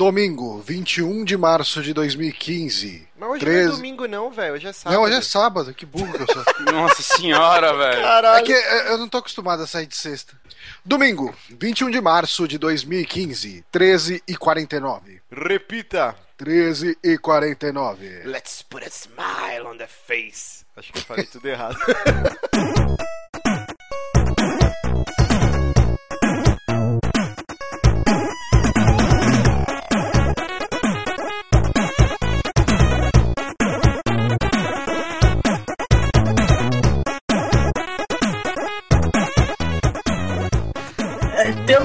Domingo, 21 de março de 2015. Mas hoje 13. não é domingo não, velho. Hoje é sábado. Não, hoje é sábado, que burro que eu sou. Nossa senhora, velho. É Caralho. que é, eu não tô acostumado a sair de sexta. Domingo, 21 de março de 2015, 13 e 49. Repita. 13 e 49. Let's put a smile on the face. Acho que eu falei tudo errado.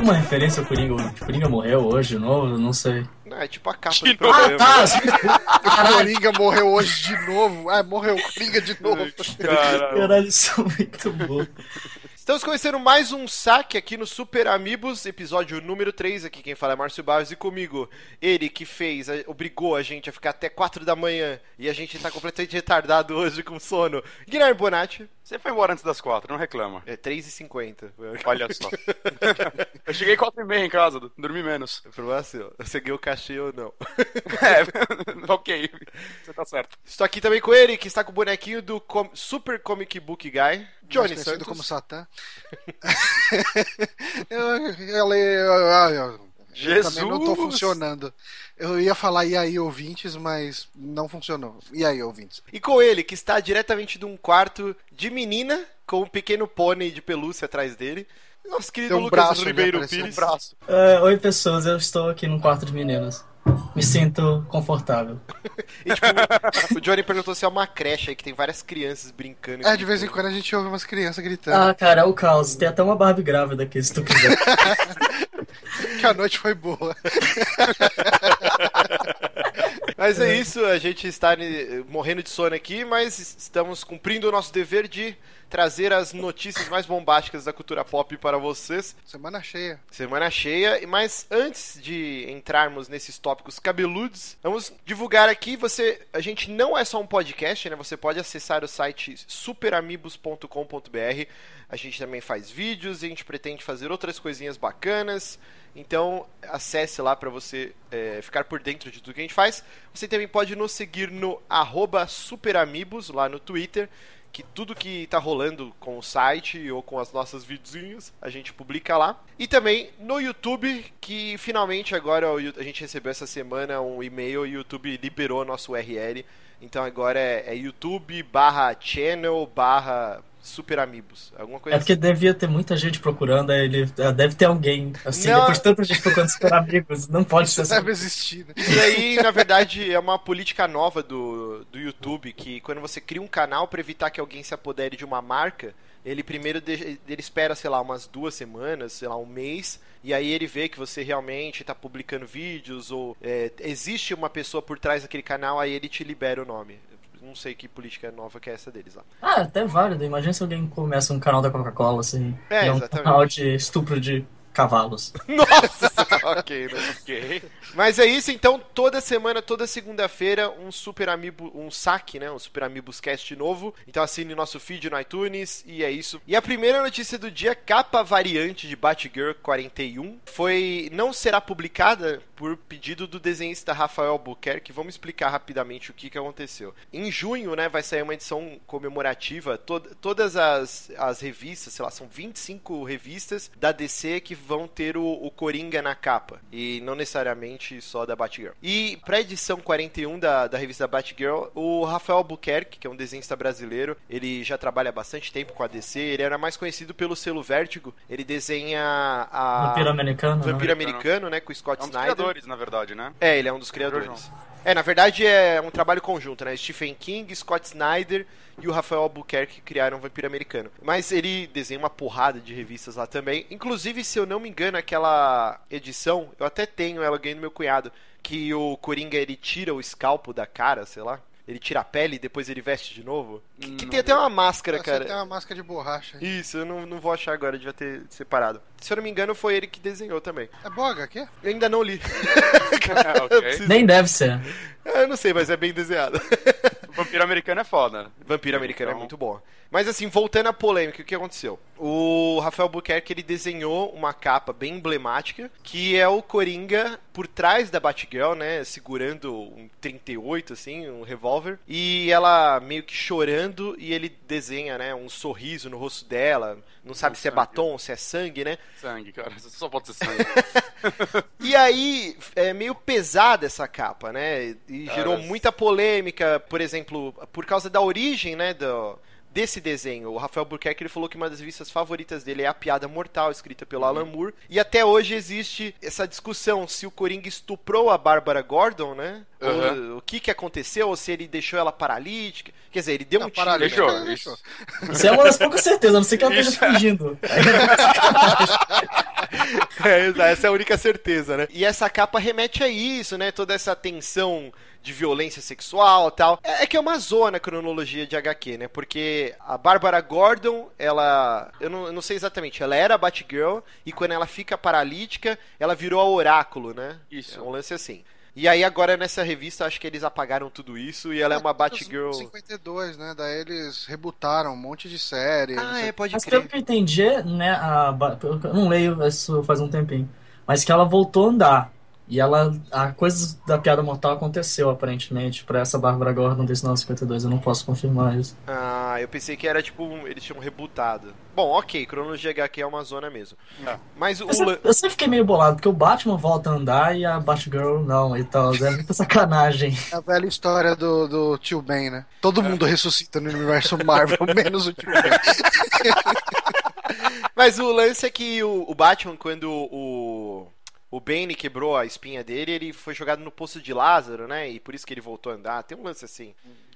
alguma referência ao Coringa? O Coringa morreu hoje de novo? Não sei. Não, é tipo a capa De do novo. Ah, tá! O Coringa morreu hoje de novo. Ah, morreu o Coringa de novo. Caralho. Caralho, isso é muito bom. Estamos começando mais um saque aqui no Super Amigos, episódio número 3. Aqui quem fala é Márcio Barros e comigo, ele que fez, obrigou a gente a ficar até 4 da manhã e a gente tá completamente retardado hoje com sono. Guilherme Bonatti, Você foi embora antes das quatro, não reclama. é 3h50. Olha só. eu cheguei quatro e meia em casa, dormi menos. O problema é seu, você ganhou o cachê ou não. É, ok. Você tá certo. Estou aqui também com ele, que está com o bonequinho do com- Super Comic Book Guy, Johnny Santos. como Satã. eu, eu, eu, eu- eu- eu também não tô Jesus! funcionando. Eu ia falar e aí, ouvintes, mas não funcionou. E aí, ouvintes? E com ele, que está diretamente de um quarto de menina, com um pequeno pônei de pelúcia atrás dele. Nosso querido Tem um Lucas braço ali Ribeiro. Pires. Braço. É, oi, pessoas, eu estou aqui num quarto de meninas. Me sinto confortável. E, tipo, o Johnny perguntou se é uma creche aí que tem várias crianças brincando. É, de vez em quando a gente ouve umas crianças gritando. Ah, cara, é o caos. Tem até uma Barbie grávida aqui, se tu quiser. Que a noite foi boa. Mas é isso, a gente está morrendo de sono aqui, mas estamos cumprindo o nosso dever de trazer as notícias mais bombásticas da cultura pop para vocês. Semana cheia. Semana cheia, mas antes de entrarmos nesses tópicos cabeludos, vamos divulgar aqui, você, a gente não é só um podcast, né? Você pode acessar o site superamigos.com.br. A gente também faz vídeos, e a gente pretende fazer outras coisinhas bacanas. Então, acesse lá para você é, ficar por dentro de tudo que a gente faz. Você também pode nos seguir no superamigos, lá no Twitter que tudo que tá rolando com o site ou com as nossas videozinhos, a gente publica lá. E também no YouTube, que finalmente agora a gente recebeu essa semana um e-mail e o YouTube liberou nosso URL. Então agora é, é youtube barra channel barra super amigos. Alguma coisa É porque devia ter muita gente procurando, ele ah, deve ter alguém, assim, Não. depois de tanta gente procurando super amigos, não pode ser Isso só. deve existir, né? Isso aí, na verdade, é uma política nova do, do YouTube, que quando você cria um canal para evitar que alguém se apodere de uma marca, ele primeiro ele espera, sei lá, umas duas semanas, sei lá, um mês, e aí ele vê que você realmente está publicando vídeos, ou é, existe uma pessoa por trás daquele canal, aí ele te libera o nome. Não sei que política nova que é essa deles lá. Ah, até válido. Imagina se alguém começa um canal da Coca-Cola, assim. É, e um canal de estupro de cavalos. Nossa, ok, né? Ok. Mas é isso, então, toda semana, toda segunda-feira, um Super Amiibo, um saque, né? Um Super Amigos Cast novo. Então assine nosso feed no iTunes e é isso. E a primeira notícia do dia, capa variante de Batgirl 41, foi não será publicada por pedido do desenhista Rafael Albuquerque. Vamos explicar rapidamente o que, que aconteceu. Em junho, né, vai sair uma edição comemorativa. Tod todas as, as revistas, sei lá, são 25 revistas da DC que vão ter o, o Coringa na capa. E não necessariamente só da Batgirl. E pra edição 41 da, da revista Batgirl, o Rafael Albuquerque, que é um desenhista brasileiro, ele já trabalha há bastante tempo com a DC. Ele era mais conhecido pelo selo Vértigo. Ele desenha a. Vampiro americano, né? Vampiro Americano. americano, né? Com o Scott É um dos Snyder. criadores, na verdade, né? É, ele é um dos criadores. É, na verdade é um trabalho conjunto, né? Stephen King, Scott Snyder e o Rafael Albuquerque criaram o Vampiro Americano. Mas ele desenha uma porrada de revistas lá também. Inclusive, se eu não me engano, aquela edição, eu até tenho ela, ganhei do meu cunhado, que o Coringa ele tira o escalpo da cara, sei lá. Ele tira a pele e depois ele veste de novo. Que, que Não tem até uma máscara, Você cara. tem uma máscara de borracha. Isso, eu não, não vou achar agora, devia ter separado. Se eu não me engano, foi ele que desenhou também. É boga aqui? Eu ainda não li. É, ok. Preciso- Nem deve ser. Eu não sei, mas é bem desenhado. O vampiro americano é foda. Vampiro Americano é Então- muito bom. Mas assim, voltando à polêmica, o que aconteceu? O Rafael Buquerque ele desenhou uma capa bem emblemática, que é o Coringa por trás da Batgirl, né? Segurando um 38, assim, um revólver. E ela meio que chorando e ele desenha, né? Um sorriso no rosto dela. Não sabe Com se é batom, se é sangue, né? Sangue, cara. Só pode ser sangue. E aí, é meio pesada essa capa, né? E Cara, gerou muita polêmica, por exemplo, por causa da origem, né, do, desse desenho. O Rafael Burkett ele falou que uma das revistas favoritas dele é A Piada Mortal, escrita pelo Alan Moore. E até hoje existe essa discussão se o Coringa estuprou a Bárbara Gordon, né? Ou, o que que aconteceu, ou se ele deixou ela paralítica. Quer dizer, ele deu Não, um tiro. paralítica, Deixou, ele isso. Isso é uma das poucas certezas, a não sei que ela esteja Isso. É, essa é a única certeza, né? E essa capa remete a isso, né? Toda essa tensão de violência sexual e tal. É, é que é uma zona a cronologia de HQ, né? Porque a Bárbara Gordon, ela. Eu não, eu não sei exatamente, ela era a Batgirl e quando ela fica paralítica, ela virou a Oráculo, né? Isso. É um lance assim. E aí agora nessa revista acho que eles apagaram tudo isso e ela é uma Batgirl. 52, né? Daí eles rebutaram um monte de série. Ah, é, pode Mas pelo crer. que eu entendi, né, a, eu não leio isso faz um tempinho, mas que ela voltou a andar. E ela, a coisa da piada mortal aconteceu, aparentemente, pra essa Bárbara Gordon desse 952, eu não posso confirmar isso. Ah, eu pensei que era tipo, um- eles tinham rebutado. Bom, ok, cronologia HQ é uma zona mesmo. É. Mas o. Eu sempre, eu sempre fiquei meio bolado, porque o Batman volta a andar e a Batgirl não, e tal, é muita sacanagem. É a velha história do, do tio Ben, né? Todo mundo ressuscita no universo Marvel, menos o tio Ben. Mas o lance é que o, o Batman, quando o, o Bane quebrou a espinha dele, ele foi jogado no poço de Lázaro, né? E por isso que ele voltou a andar. Tem um lance assim.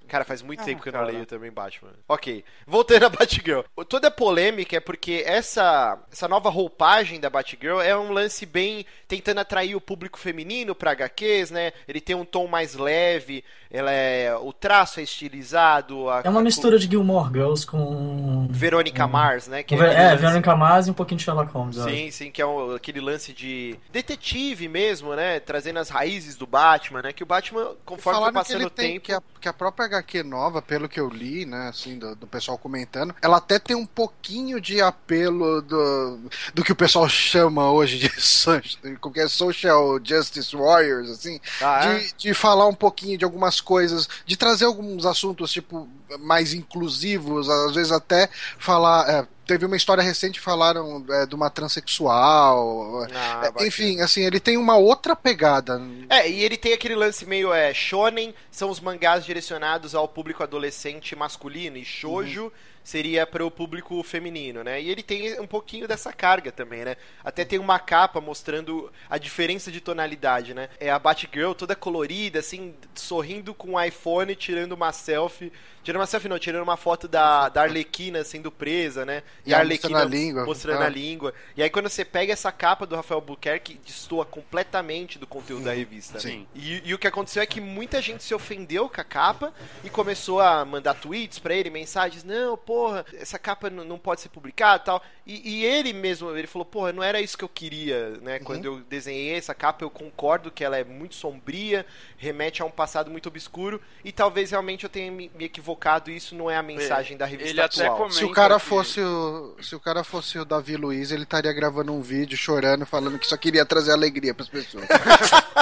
Cara, faz muito Ah, tempo que eu não cara. leio também Batman. Ok, voltando a Batgirl. Toda a polêmica é porque essa, essa nova roupagem da Batgirl é um lance bem tentando atrair o público feminino pra HQs, né? Ele tem um tom mais leve, ela é, o traço é estilizado. a- É uma a- mistura de Gilmore Girls com. Verônica Mars, né? Que com É, lance- Veronica Mars e um pouquinho de Sherlock Holmes, eu acho. Sim, sim, que é um- aquele lance de detetive mesmo, né? Trazendo as raízes do Batman, né? Que o Batman, conforme que passando o tem tempo. que a, que a própria HQ nova, pelo que eu li, né, assim, do, do pessoal comentando, ela até tem um pouquinho de apelo do, do que o pessoal chama hoje de que é, social justice warriors, assim, Ah, é? de, de falar um pouquinho de algumas coisas, de trazer alguns assuntos tipo mais inclusivos, às vezes até falar. é, teve uma história recente falaram é, de uma transexual. Ah, é, enfim, assim, ele tem uma outra pegada. É, e ele tem aquele lance meio é, shonen, são os mangás direcionados ao público adolescente masculino e shoujo seria para o público feminino, né? E ele tem um pouquinho dessa carga também, né? Até tem uma capa mostrando a diferença de tonalidade, né? É a Batgirl toda colorida, assim, sorrindo com o iPhone, tirando uma selfie. Tirando uma selfie não, tirando uma foto da, da Arlequina sendo presa, né? E ela mostrando a língua. mostrando Ah. a língua. E aí quando você pega essa capa do Rafael Buquerque, destoa completamente do conteúdo da revista. né? Sim. E, e o que aconteceu é que muita gente se ofendeu com a capa e começou a mandar tweets pra ele, mensagens, não, porra, essa capa não pode ser publicada e tal. E, e ele mesmo, ele falou, porra, não era isso que eu queria, né? Quando eu desenhei essa capa, eu concordo que ela é muito sombria, remete a um passado muito obscuro, e talvez realmente eu tenha me, me equivocado, e isso não é a mensagem da revista ele até atual. come- Se o cara que- fosse o, se o cara fosse o Davi Luiz, ele estaria gravando um vídeo chorando, falando que só queria trazer alegria para as pessoas.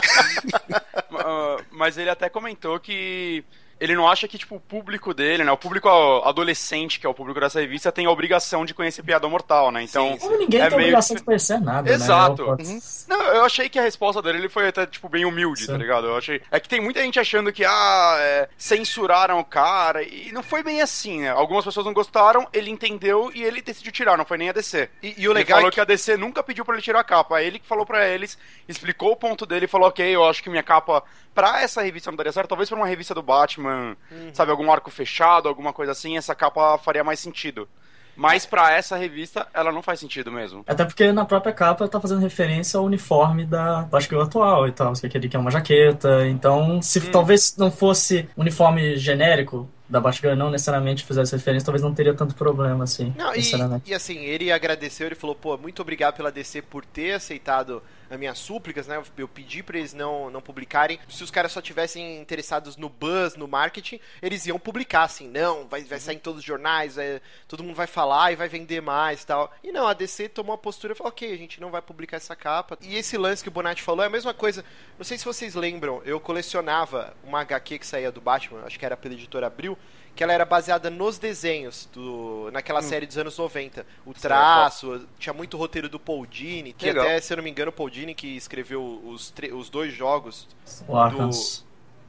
Ah, mas ele até comentou que ele não acha que tipo, o público dele, né? O público adolescente, que é o público dessa revista, tem a obrigação de conhecer piada mortal, né? Então. Sim, Como ninguém É tem meio obrigação que- de conhecer nada, Exato. né? Eu- Uhum. Não, eu achei que a resposta dele ele foi até, tipo, bem humilde, Sim. tá ligado? Eu achei. É que tem muita gente achando que, ah, é, censuraram o cara. E não foi bem assim, né? Algumas pessoas não gostaram, ele entendeu e ele decidiu tirar, não foi nem a DC. E, e o Ele legal falou é que... a DC nunca pediu pra ele tirar a capa. Aí ele que falou pra eles, explicou o ponto dele e falou: Ok, eu acho que minha capa pra essa revista não daria certo. Talvez pra uma revista do Batman, Uhum. sabe, algum arco fechado, alguma coisa assim, essa capa faria mais sentido. Mas pra essa revista, ela não faz sentido mesmo. Até porque na própria capa tá fazendo referência ao uniforme da Batgirl atual e tal. Você queria que é uma jaqueta. Então, se Hum. talvez não fosse uniforme genérico, da Batgirl não necessariamente fizesse referência, talvez não teria tanto problema, assim. Não, e, e assim, ele agradeceu, ele falou, pô, muito obrigado pela DC por ter aceitado as minhas súplicas, né? Eu pedi pra eles não, não publicarem. Se os caras só tivessem interessados no buzz, no marketing, eles iam publicar, assim, não, vai, vai sair em todos os jornais, vai- todo mundo vai falar e vai vender mais e tal. E não, a DC tomou a postura e falou, ok, a gente não vai publicar essa capa. E esse lance que o Bonatti falou é a mesma coisa. Não sei se vocês lembram, eu colecionava uma HQ que saía do Batman, acho que era pela editora Abril, que ela era baseada nos desenhos do naquela série dos anos 90. O traço, tinha muito roteiro do Paul Dini, que Legal. até, se eu não me engano, o Paul Dini que escreveu os, os dois jogos O Arkham.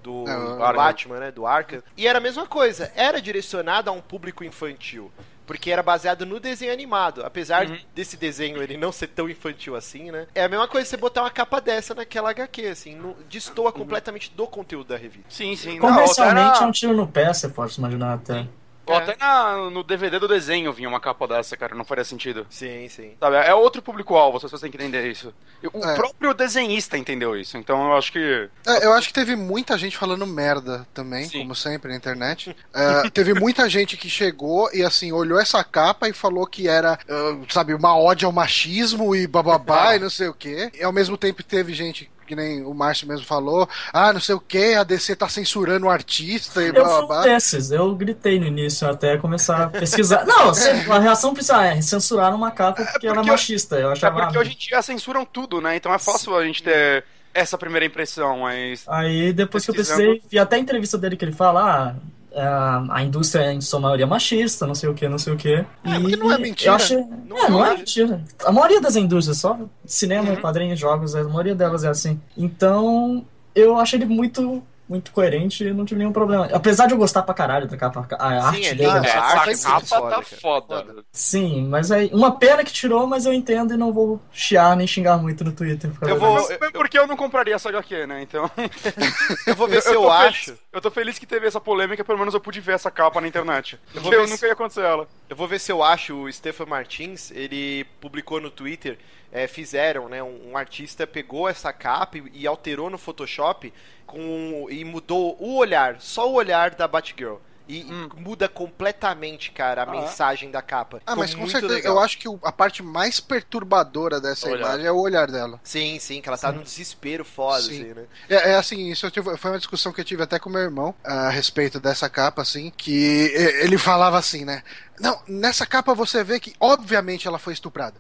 do É. Batman, né, do Arkham. E era a mesma coisa, era direcionado a um público infantil. Porque era baseado no desenho animado. Apesar Uhum. desse desenho ele não ser tão infantil assim, né? É a mesma coisa você botar uma capa dessa naquela HQ, assim. não- destoa completamente do conteúdo da revista. Sim, sim. Comercialmente não, até é um tiro no pé, você pode imaginar até. Ou até na- no DVD do desenho vinha uma capa dessa, cara. Não faria sentido. Sim, sim. Sabe, é outro público-alvo, vocês têm que entender isso. O É. próprio desenhista entendeu isso, então eu acho que. É, eu acho que teve muita gente falando merda também, Sim. como sempre na internet. É, teve muita gente que chegou e assim, olhou essa capa e falou que era, ah, sabe, uma ódio ao machismo e bababá e não sei o quê. E ao mesmo tempo teve gente. Que nem o Márcio mesmo falou, ah, não sei o que, a DC tá censurando o artista e Eu fui um bababá. desses, eu gritei no início até começar a pesquisar. Não, a reação principal é censuraram uma capa porque, ela é porque- machista. Eu É achava. porque hoje em dia censuram tudo, né? Então é fácil a gente ter essa primeira impressão, mas. Aí depois que eu pesquisei, vi até a entrevista dele que ele fala, ah, é, a indústria é em sua maioria machista, não sei o que, não sei o que. É, porque não é mentira. Eu achei, Não é, não é. é mentira. A maioria das indústrias, só cinema, Uhum. quadrinhos, jogos, a maioria delas é assim. Então, eu achei ele muito, muito coerente e não tive nenhum problema. Apesar de eu gostar pra caralho da capa, a Sim, arte é dele. lindo, eu a arte é capa foda, tá foda. Foda. Sim, mas aí, uma pena que tirou, mas eu entendo e não vou chiar nem xingar muito no Twitter. por Eu vou- mas porque eu não compraria essa HQ, né? Então. Eu vou ver se eu, tô acho. Feliz, eu tô feliz que teve essa polêmica, pelo menos eu pude ver essa capa na internet. Eu Eu, vou ver se- nunca ia acontecer ela. Eu vou ver se eu acho o Stefan Martins, ele publicou no Twitter, é, fizeram, né, um, um artista pegou essa capa e, e alterou no Photoshop com, e mudou o olhar, só o olhar da Batgirl. E, e Hum. muda completamente, cara, a Ah, mensagem da capa. Ah, mas com certeza, legal. eu acho que a parte mais perturbadora dessa olhar. imagem é o olhar dela. Sim, sim, que ela tá num desespero foda, Sim. assim, né? É, é assim, isso eu tive- foi uma discussão que eu tive até com meu irmão a respeito dessa capa, assim, que ele falava assim, né? Não, nessa capa você vê que, obviamente, ela foi estuprada.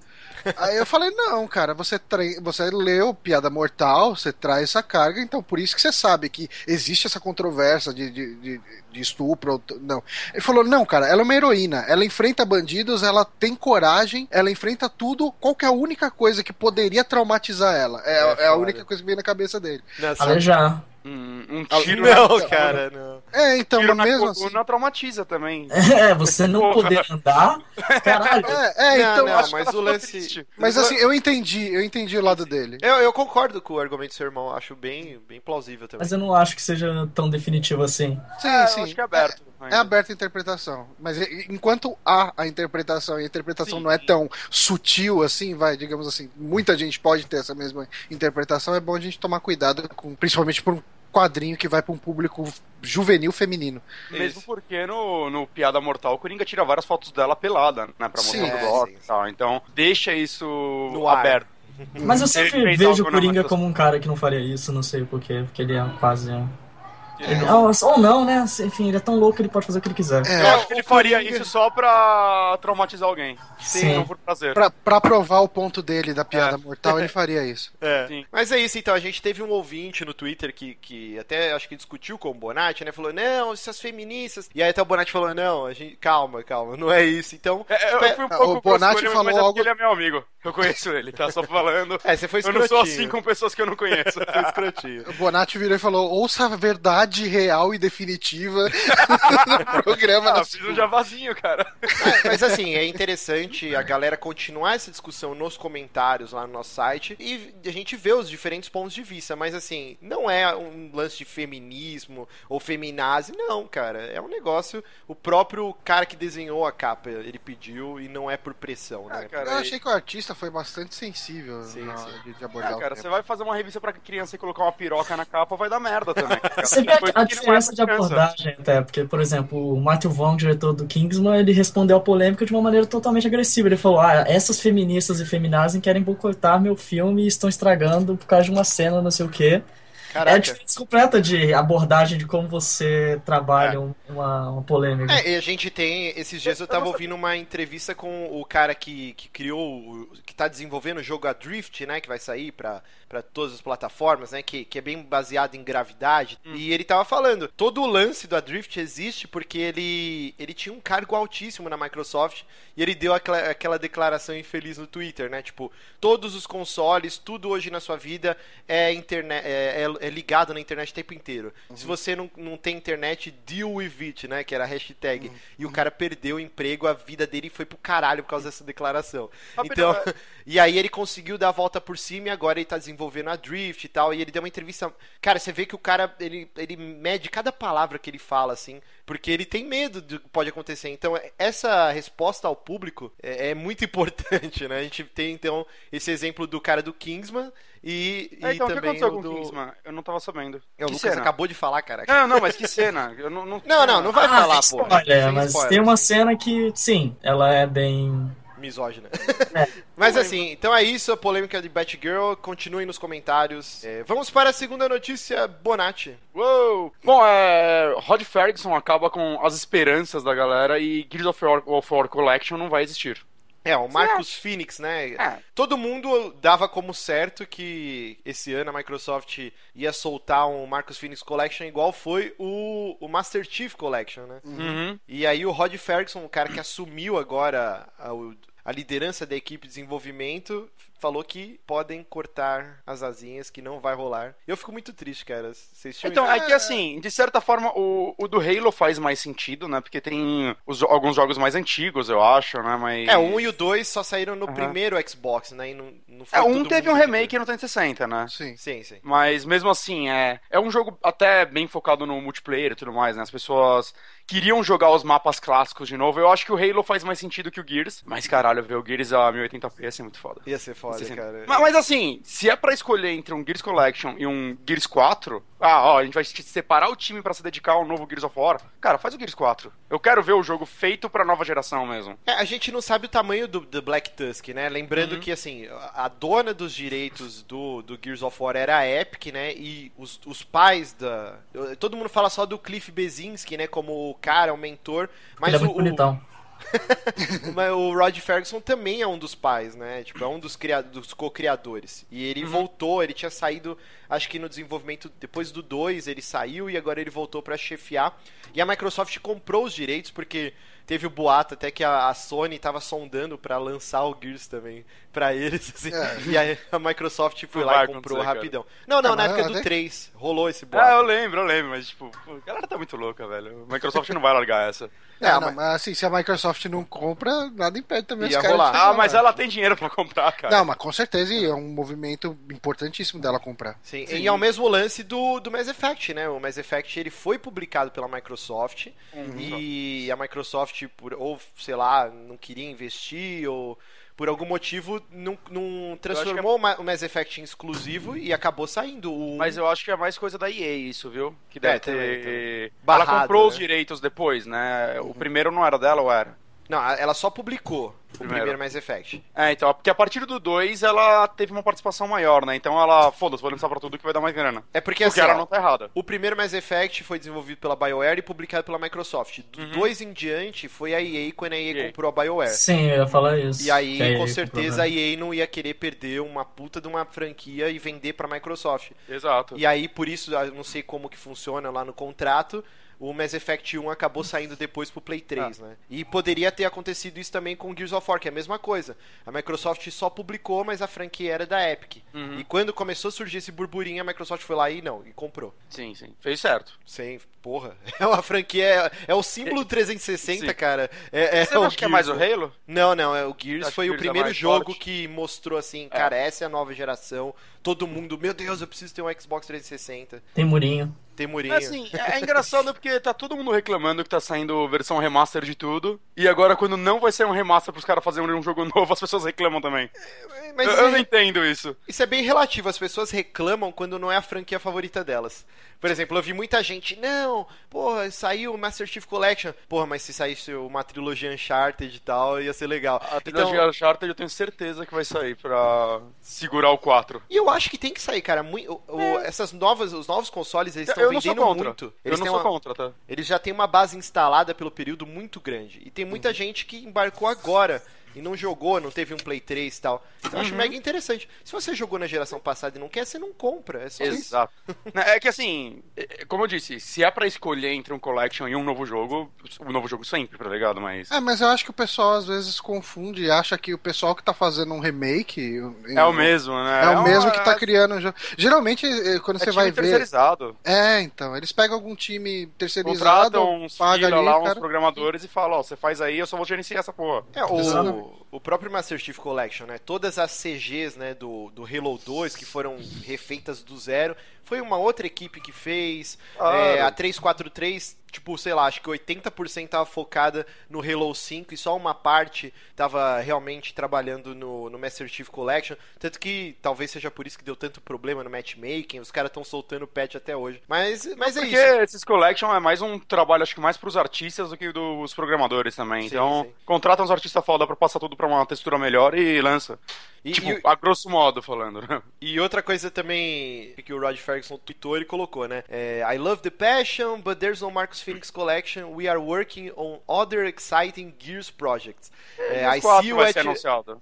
Aí eu falei, não, cara, você, tre- você leu Piada Mortal, você traz essa carga, então por isso que você sabe que existe essa controvérsia de, de, de, de estupro. Não. Ele falou, não, cara, ela é uma heroína, ela enfrenta bandidos, ela tem coragem, ela enfrenta tudo, qual que é a única coisa que poderia traumatizar ela? É, É é a única coisa que veio na cabeça dele. Nessa- Alejar. Um, um tiro Não, na, cara, não. É, então, tiro mas na mesmo assim. coluna traumatiza também. É, você não Porra. poder andar. Caralho. É, é, Não, então. não, acho- mas o lance- triste. Mas assim, eu entendi, eu entendi o lado dele. Eu, eu concordo com o argumento do seu irmão, acho bem, bem plausível também. Mas eu não acho que seja tão definitivo assim. Sim, É, eu sim. acho que é aberto. É ainda. aberta a interpretação. Mas enquanto há a interpretação e a interpretação Sim. não é tão sutil assim, vai, digamos assim, muita gente pode ter essa mesma interpretação, é bom a gente tomar cuidado com, principalmente por um quadrinho que vai para um público juvenil feminino. Mesmo porque no, no Piada Mortal, o Coringa tira várias fotos dela pelada, né? Pra Sim. mostrar É, pro bloco sim, e tal. Então, deixa isso No ar. aberto. Mas eu sempre vejo o Coringa como um cara que não faria isso, não sei porquê, porque ele é quase. Ele- não- Ou não, né? Enfim, ele é tão louco que ele pode fazer o que ele quiser. É, Eu acho que ele faria Coringa- isso só pra traumatizar alguém. Sim. Não por prazer. Pra, pra provar o ponto dele da piada É. mortal, ele faria isso. É. Sim. Mas é isso, então. A gente teve um ouvinte no Twitter que, que até acho que discutiu com o Bonatti, né? Falou, não, essas feministas. E aí até o Bonatti falou, não, a gente, calma, calma, não é isso. Então. É, eu, eu fui um Ah, pouco o Bonatti falou mas é algo- porque ele é meu amigo. Eu conheço ele, tá? Só falando. É, você foi Eu não sou escrotinho. assim com pessoas que eu não conheço. Foi escrotinho. O Bonatti virou e falou: ouça a verdade real e definitiva no programa Ah, fiz um javazinho, cara. É, mas assim, é interessante a galera continuar essa discussão nos comentários lá no nosso site e a gente vê os diferentes pontos de vista, mas assim, não é um lance de feminismo ou feminazi, não, cara. É um negócio, o próprio cara que desenhou a capa, ele pediu e não é por pressão, né? Ah, cara, Eu achei que o artista entrevista foi bastante sensível Sim, na sim. de, de É, abordar o cara, você vai fazer uma revista pra criança e colocar uma piroca na capa, vai dar merda também. cara. Você vê a não é diferença de abordagem até, porque, por exemplo, o Matthew Vaughn, diretor do Kingsman, ele respondeu a polêmica de uma maneira totalmente agressiva. Ele falou, ah, essas feministas e feminazem querem boicotar meu filme e estão estragando por causa de uma cena, não sei o quê. É a Caraca. diferença completa de abordagem de como você trabalha um- uma, uma polêmica. É, e a gente tem. Esses dias eu tava ouvindo uma entrevista com o cara que, que criou. que tá desenvolvendo o jogo Adrift, né? Que vai sair pra, pra todas as plataformas, né? Que, que é bem baseado em gravidade. E ele tava falando: todo o lance do Adrift existe porque ele, ele tinha um cargo altíssimo na Microsoft e ele deu aquela, aquela declaração infeliz no Twitter, né? Tipo, todos os consoles, tudo hoje na sua vida é, internet, é, é- é ligado na internet o tempo inteiro. Se você não, não tem internet, deal with it, né? Que era a hashtag. E o cara perdeu o emprego, a vida dele foi pro caralho por causa dessa declaração. Rapidão, Então, e aí ele conseguiu dar a volta por cima e agora ele tá desenvolvendo a Drift e tal. E ele deu uma entrevista. Cara, você vê que o cara, ele, ele mede cada palavra que ele fala, assim, porque ele tem medo do que pode acontecer. Então, essa resposta ao público é, é muito importante, né? A gente tem, então, esse exemplo do cara do Kingsman e, É, e então, o que também aconteceu o com o do... Kingsman? Eu não tava sabendo. É, o que Lucas cena? acabou de falar, cara. Não, não, mas que cena? Eu não, não... Não, não, não vai Ah, falar, pô. Sem mas spoiler, tem uma cena que, sim, ela é bem. misógina. É. Mas assim, então é isso, a polêmica de Batgirl. Continuem nos comentários. É, vamos para a segunda notícia, Bonatti. Uou! Bom, é. Rod Ferguson acaba com as esperanças da galera e Gears of War, of War Collection não vai existir. É, o Marcus Phoenix, né? É. Todo mundo dava como certo que esse ano a Microsoft ia soltar um Marcus Phoenix Collection igual foi o, o Master Chief Collection, né? Uhum. E aí o Rod Ferguson, o cara que assumiu agora a, a liderança da equipe de desenvolvimento, falou que podem cortar as asinhas, que não vai rolar. Eu fico muito triste, cara. Vocês tinham Então, é que assim, de certa forma, o, o do Halo faz mais sentido, né? Porque tem os- alguns jogos mais antigos, eu acho, né? Mas. É, o 1 e o 2 só saíram no Aham. primeiro Xbox, né? E não, não foi É, um teve um remake no 360, né? Sim. Sim, sim. Mas mesmo assim, é, é um jogo até bem focado no multiplayer e tudo mais, né? As pessoas queriam jogar os mapas clássicos de novo. Eu acho que o Halo faz mais sentido que o Gears. Mas caralho, ver o Gears a 1080p ia ser muito foda. Ia ser foda, 60. cara. Mas, mas assim, se é pra escolher entre um Gears Collection e um Gears 4, ah, ó, a gente vai separar o time pra se dedicar ao novo Gears of War. Cara, faz o Gears 4. Eu quero ver o jogo feito pra nova geração mesmo. É, a gente não sabe o tamanho do, do Black Tusk, né? Lembrando Uhum. que, assim, a dona dos direitos do, do Gears of War era a Epic, né? E os, os pais da... Todo mundo fala só do Cliff Bezinski, né? Como o cara, o mentor. Mas ele é o, muito bonitão. Mas o Rod Ferguson também é um dos pais, né? Tipo, é um dos, dos co-criadores. E ele voltou, ele tinha saído, acho que no desenvolvimento, depois do 2, ele saiu e agora ele voltou pra chefiar. E a Microsoft comprou os direitos, porque teve o boato até que a, a Sony tava sondando pra lançar o Gears também pra eles, assim. É. E aí a Microsoft foi lá e comprou acontecer, cara. rapidão. Não, não, Ah, na época do até- 3 rolou esse Ah, boato. eu lembro, eu lembro, mas tipo, a galera tá muito louca, velho. A Microsoft não vai largar essa. É, É, não, mas- mas... assim, se a Microsoft não compra, nada impede também Ia os rolar. Ah, mas ela tem dinheiro pra comprar, cara. Não, mas com certeza é um movimento importantíssimo dela comprar. Sim, Sim. e é o mesmo lance do, do Mass Effect, né? O Mass Effect ele foi publicado pela Microsoft e a Microsoft, por, ou sei lá, não queria investir ou por algum motivo não, não transformou o Ma- o Mass Effect em exclusivo e acabou saindo. O... Mas eu acho que é mais coisa da EA isso, viu? Que deve É, também, ter. também. Ela Barrado, comprou os né? direitos depois, né? O primeiro não era dela ou era? Não, a- ela só publicou o Primeiro. primeiro Mass Effect. É, então, porque a partir do 2 ela teve uma participação maior, né? Então ela, foda-se, vou lançar pra tudo que vai dar mais grana. É porque Porque assim, ela ó, não tá errada. O primeiro Mass Effect foi desenvolvido pela BioWare e publicado pela Microsoft. Do Uhum. 2 em diante foi a EA quando a EA EA. comprou a BioWare. Sim, eu ia falar isso. E aí, com que certeza, a problema. EA não ia querer perder uma puta de uma franquia e vender pra Microsoft. Exato. E aí, por isso, eu não sei como que funciona lá no contrato, o Mass Effect 1 acabou saindo depois pro Play 3, né? E poderia ter acontecido isso também com Gears of War, que é a mesma coisa. A Microsoft só publicou, mas a franquia era da Epic. Uhum. E quando começou a surgir esse burburinho, a Microsoft foi lá e não, e comprou. Sim, sim. Fez certo. Sem, porra. É uma franquia, é, é o símbolo 360, Sim. cara. É, é Você o acha que é mais o Gears. Halo? Não, não, é o Gears foi o Gears é primeiro jogo forte. que mostrou assim, cara, essa é a nova geração. Todo mundo, meu Deus, eu preciso ter um Xbox 360. Tem murinho. Tem murinho. É assim, é engraçado porque tá todo mundo reclamando que tá saindo versão remaster de tudo. E agora, quando não vai sair um remaster pros caras fazerem um jogo novo, as pessoas reclamam também. Mas eu, eu é- não entendo isso. Isso é bem relativo, as pessoas reclamam quando não é a franquia favorita delas. Por exemplo, eu vi muita gente, não, porra, saiu o Master Chief Collection. Porra, mas se saísse uma trilogia Uncharted e tal, ia ser legal. A trilogia Então, Uncharted eu tenho certeza que vai sair pra segurar o 4. e eu acho que tem que sair, cara. Mui- o- o- Essas novas, os novos consoles, eles estão É. eu não sou vendendo contra. muito. Eu Eles não têm sou uma- contra, tá? Eles já têm uma base instalada pelo período muito grande. E tem Uhum. muita gente que embarcou agora e não jogou, não teve um Play 3 e tal. Então eu acho Uhum. mega interessante. Se você jogou na geração passada e não quer, você não compra. É só isso. Exato. é que assim, é- como eu disse, se é pra escolher entre um collection e um novo jogo, um novo jogo sempre, tá ligado? Mas. É, mas eu acho que o pessoal às vezes confunde e acha que o pessoal que tá fazendo um remake. É o mesmo, né? É o uma- mesmo que tá criando um jogo. Geralmente, eh, quando É você time vai ver. terceirizado. É, então. Eles pegam algum time terceirizado, Contratam uns paga ali, lá, uns cara. programadores e falam, ó, você faz aí, eu só vou gerenciar essa porra. É, o, Exatamente. O próprio Master Chief Collection, né? Todas as CGs né, do, do Halo 2 que foram refeitas do zero, foi uma outra equipe que fez. Claro. É, a 343, tipo, sei lá, acho que 80% tava focada no Halo 5 e só uma parte tava realmente trabalhando no, no Master Chief Collection. Tanto que talvez seja por isso que deu tanto problema no matchmaking, os caras estão soltando patch até hoje. Mas, mas é Porque isso. esses collection é mais um trabalho, acho que mais pros artistas do que dos programadores também. Sim, então, sim. contrata uns artistas foda pra passar tudo pra uma textura melhor e lança. E- tipo, e- a grosso modo falando, né? E outra coisa também que o Rod Ferguson tweetou, ele colocou, né? É, I love the passion, but there's no Marcus Phoenix collection. We are working on other exciting Gears projects. É, Os I see you at,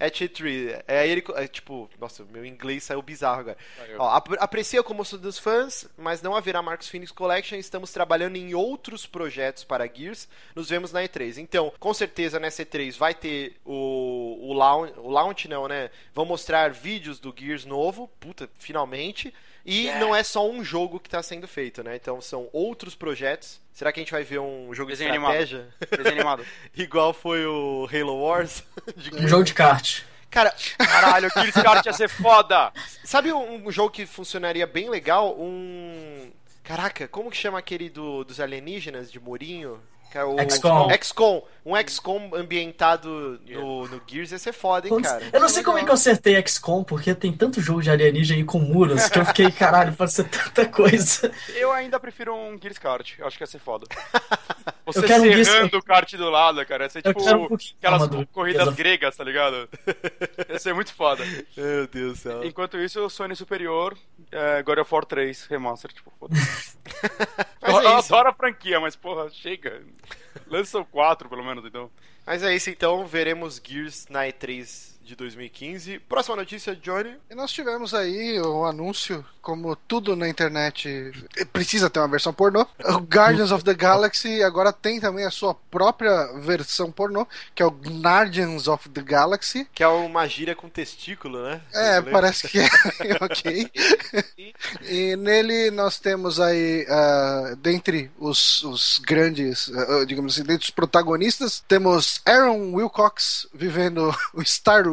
at E3. É, ele, é, tipo, nossa, meu inglês saiu bizarro agora. Ó, ap aprecia como sou dos fãs, mas não haverá Marcus Phoenix Collection. Estamos trabalhando em outros projetos para Gears. Nos vemos na E3. Então, com certeza nessa E3 vai ter o, o, launch, o launch, não, né? Vão mostrar vídeos do Gears novo. Puta, finalmente. E não é só um jogo que está sendo feito, né? Então são outros projetos. Será que a gente vai ver um jogo Desenho de animado. estratégia? Desenho animado. Igual foi o Halo Wars? De Um jogo de kart. Cara, Caralho, Gears Kart ia ser foda! Sabe um, um jogo que funcionaria bem legal? Um. Caraca, como que chama aquele do, dos alienígenas de Murinho? Que é o- XCOM. XCOM. Um XCOM ambientado no, no Gears ia ser foda, hein, cara? Eu não sei como é que eu acertei XCOM, porque tem tanto jogo de alienígena aí com muros que eu fiquei, caralho, pode ser tanta coisa. Eu ainda prefiro um Gears Kart. Eu acho que ia ser foda. Você quero um Gears- serrando o kart do lado, cara. Ia ser Eu tipo um aquelas corridas gregas, tá ligado? Ia ser muito foda. Meu Deus do céu. Enquanto isso, o Sony Superior, é, God of War 3 Remaster, tipo, foda Mas Eu, é eu adoro a franquia, mas porra, chega. Lança o 4, pelo menos, então. Mas é isso, então. Veremos Gears na E3 de 2015. Próxima notícia, Johnny. E nós tivemos aí o anúncio, como tudo na internet precisa ter uma versão pornô. O Guardians of the Galaxy agora tem também a sua própria versão pornô, que é o Guardians of the Galaxy. Que é uma gíria com testículo, né? É, parece que é ok. E nele nós temos aí, ah, dentre os, os grandes, ah, digamos assim, dentre os protagonistas, temos Aaron Wilcox vivendo o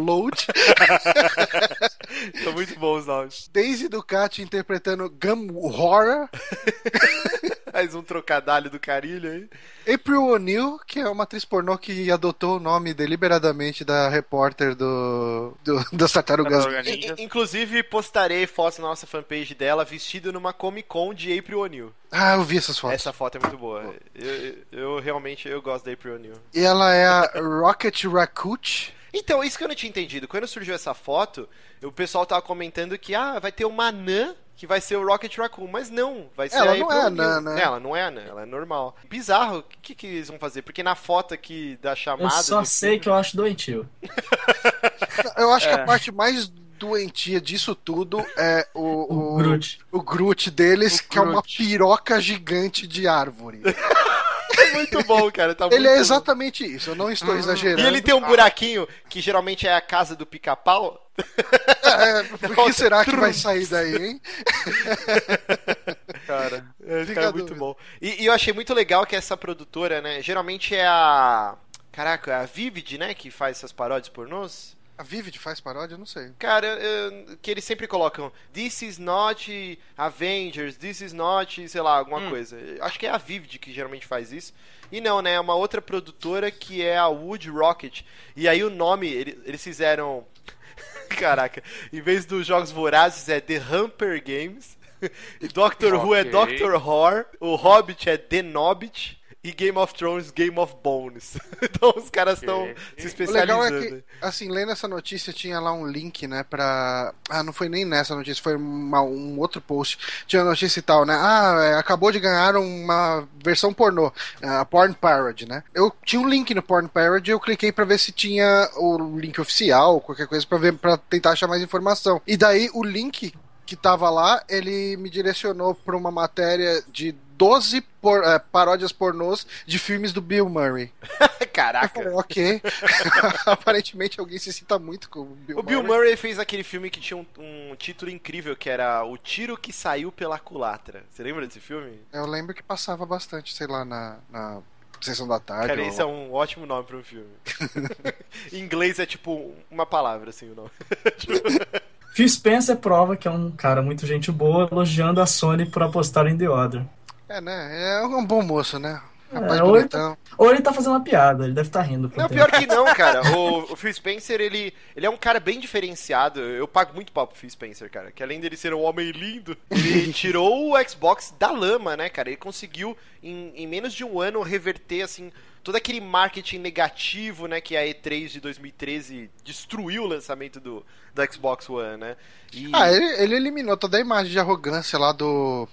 Star-Lord, São muito bons os nomes. Daisy Ducati interpretando Gamora, Mais um trocadalho do carilho aí. April O'Neil, que é uma atriz pornô que adotou o nome deliberadamente da repórter do, do das Tartarugas. Tartaruga I- Ninja. i- Inclusive, postarei fotos na nossa fanpage dela vestido numa Comic Con de April O'Neil. Ah, eu vi essas fotos. Essa foto é muito boa. Eu, eu- eu realmente eu gosto da April O'Neil. E ela é a Rocket Raccoon. Então, isso que eu não tinha entendido. Quando surgiu essa foto, o pessoal tava comentando que ah, vai ter uma anã que vai ser o Rocket Raccoon, mas não, vai ser Ela a não April é O'Neil. anã, né? Ela não é anã, ela é normal. Bizarro, o que, que eles vão fazer? Porque na foto aqui da Eu chamada. só do sei filme- que eu acho doentio. Eu acho que É. a parte mais doentia disso tudo é o, O o, Groot. o Groot deles, O que é uma Groot. piroca gigante de árvore. É muito bom, cara. Tá Ele é bom. exatamente isso, eu não estou exagerando. E ele tem um buraquinho que geralmente é a casa do pica-pau. É, por que será que vai sair daí, hein? Cara. É, Fica cara, muito bom. E, e eu achei muito legal que essa produtora, né? Geralmente é a. Caraca, a Vivid, né? Que faz essas paródias pornôs. A Vivid faz paródia? Eu não sei. Cara, eu- que eles sempre colocam This is not Avengers, this is not, sei lá, alguma Hum. coisa. Acho que é a Vivid que geralmente faz isso. E não, né? É uma outra produtora que é a Wood Rocket. E aí o nome, ele- eles fizeram. Caraca, em vez dos Jogos Vorazes é The Humper Games. E Doctor Who é. Doctor Horror. O Hobbit é The Nobbit. E Game of Thrones, Game of Bones. então os caras estão se O legal especializando. é que, assim, lendo essa notícia, tinha lá um link, né, pra... Ah, não foi nem nessa notícia, foi uma- um outro post. Tinha notícia e tal, né? Ah, é, acabou de ganhar uma versão pornô, a Porn Parody, né? Eu tinha um link no Porn Parody, eu cliquei pra ver se tinha o link oficial, qualquer coisa, pra, ver, pra tentar achar mais informação. E daí, o link que tava lá, ele me direcionou pra uma matéria de 12 por- eh, paródias pornôs de filmes do Bill Murray. Caraca. falei, ok. Aparentemente alguém se sinta muito com o Bill O Bill Murray. Murray fez aquele filme que tinha um, um título incrível, que era O Tiro que Saiu pela Culatra. Você lembra desse filme? Eu lembro que passava bastante, sei lá, na, na sessão da tarde. Cara, ou- esse é um ótimo nome pra um filme. em inglês é tipo uma palavra, assim, o nome. Phil Spencer prova que é um cara muito gente boa, elogiando a Sony por apostar em The Order. É, né? É um bom moço, né? Rapaz É, ou ele, bonitão. ou ele tá fazendo uma piada, ele deve estar rindo. por Não, tempo. pior que não, cara. O, o Phil Spencer, ele, ele é um cara bem diferenciado. Eu pago muito pau pro Phil Spencer, cara. Que além dele ser um homem lindo, ele tirou o Xbox da lama, né, cara? Ele conseguiu, em, em menos de um ano, reverter, assim, todo aquele marketing negativo, né, que a E3 de 2013 destruiu o lançamento do, do Xbox One, né? E... Ah, ele, ele eliminou toda a imagem de arrogância lá do.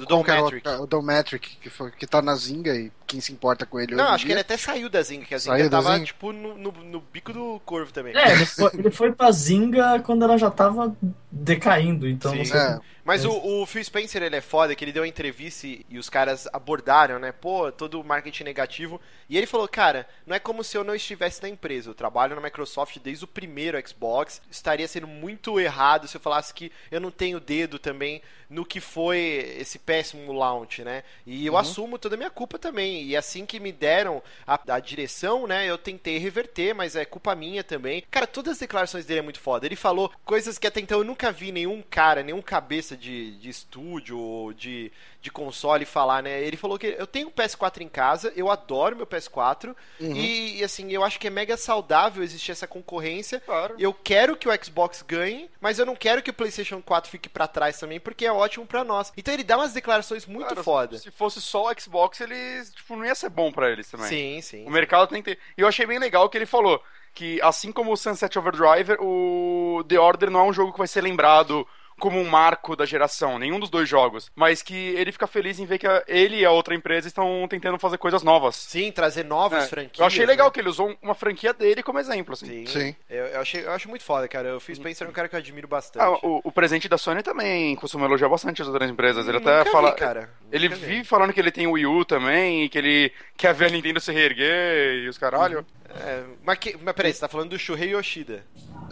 Que- Do que era o Dometric. outro? O Dometric, que, foi, que tá na Zinga e quem se importa com ele Não, acho que dia. ele até saiu da Zinga, que a Zinga Saiu tava, Zynga? tipo, no, no, no bico do corvo também. É, ele foi, ele foi pra Zinga quando ela já tava decaindo, então Sim. não sei. É. Mas É. o, o Phil Spencer, ele é foda, que ele deu uma entrevista e, e os caras abordaram, né? Pô, todo o marketing negativo. E ele falou, cara, não é como se eu não estivesse na empresa. Eu trabalho na Microsoft desde o primeiro Xbox. Estaria sendo muito errado se eu falasse que eu não tenho dedo também no que foi esse péssimo launch, né? E eu assumo toda a minha culpa também. E assim que me deram a, a direção, né? Eu tentei reverter, mas é culpa minha também. Cara, todas as declarações dele é muito foda. Ele falou coisas que até então eu nunca vi nenhum cara, nenhum cabeça de, de estúdio ou de, de console falar, né? Ele falou que eu tenho um PS4 em casa, eu adoro meu PS4 e, e, assim, eu acho que é mega saudável existir essa concorrência. Claro. Eu quero que o Xbox ganhe, mas eu não quero que o PlayStation 4 fique pra trás também, porque é ótimo pra nós. Então ele dá umas declarações muito Cara, foda. Se fosse só o Xbox, eles, tipo, não ia ser bom pra eles também. Sim, sim. O mercado tem que ter. E eu achei bem legal que ele falou que, assim como o Sunset Overdrive, o The Order não é um jogo que vai ser lembrado como um marco da geração, nenhum dos dois jogos. Mas que ele fica feliz em ver que a- ele e a outra empresa estão tentando fazer coisas novas. Sim, trazer novas É, franquias. eu achei legal né? que ele usou uma franquia dele como exemplo, assim. Sim. Sim. Eu, eu achei, eu acho muito foda, cara. O Phil Spencer é um cara que eu admiro bastante. Ah, o, o presente da Sony também costuma elogiar bastante as outras empresas. Ele Nunca até vi, fala. cara. Ele Nunca vi. vive falando que ele tem o Wii U também, e que ele quer ver a Nintendo se reerguer e os caralho. É, mas, que, mas peraí, você tá falando do Shuhei Yoshida.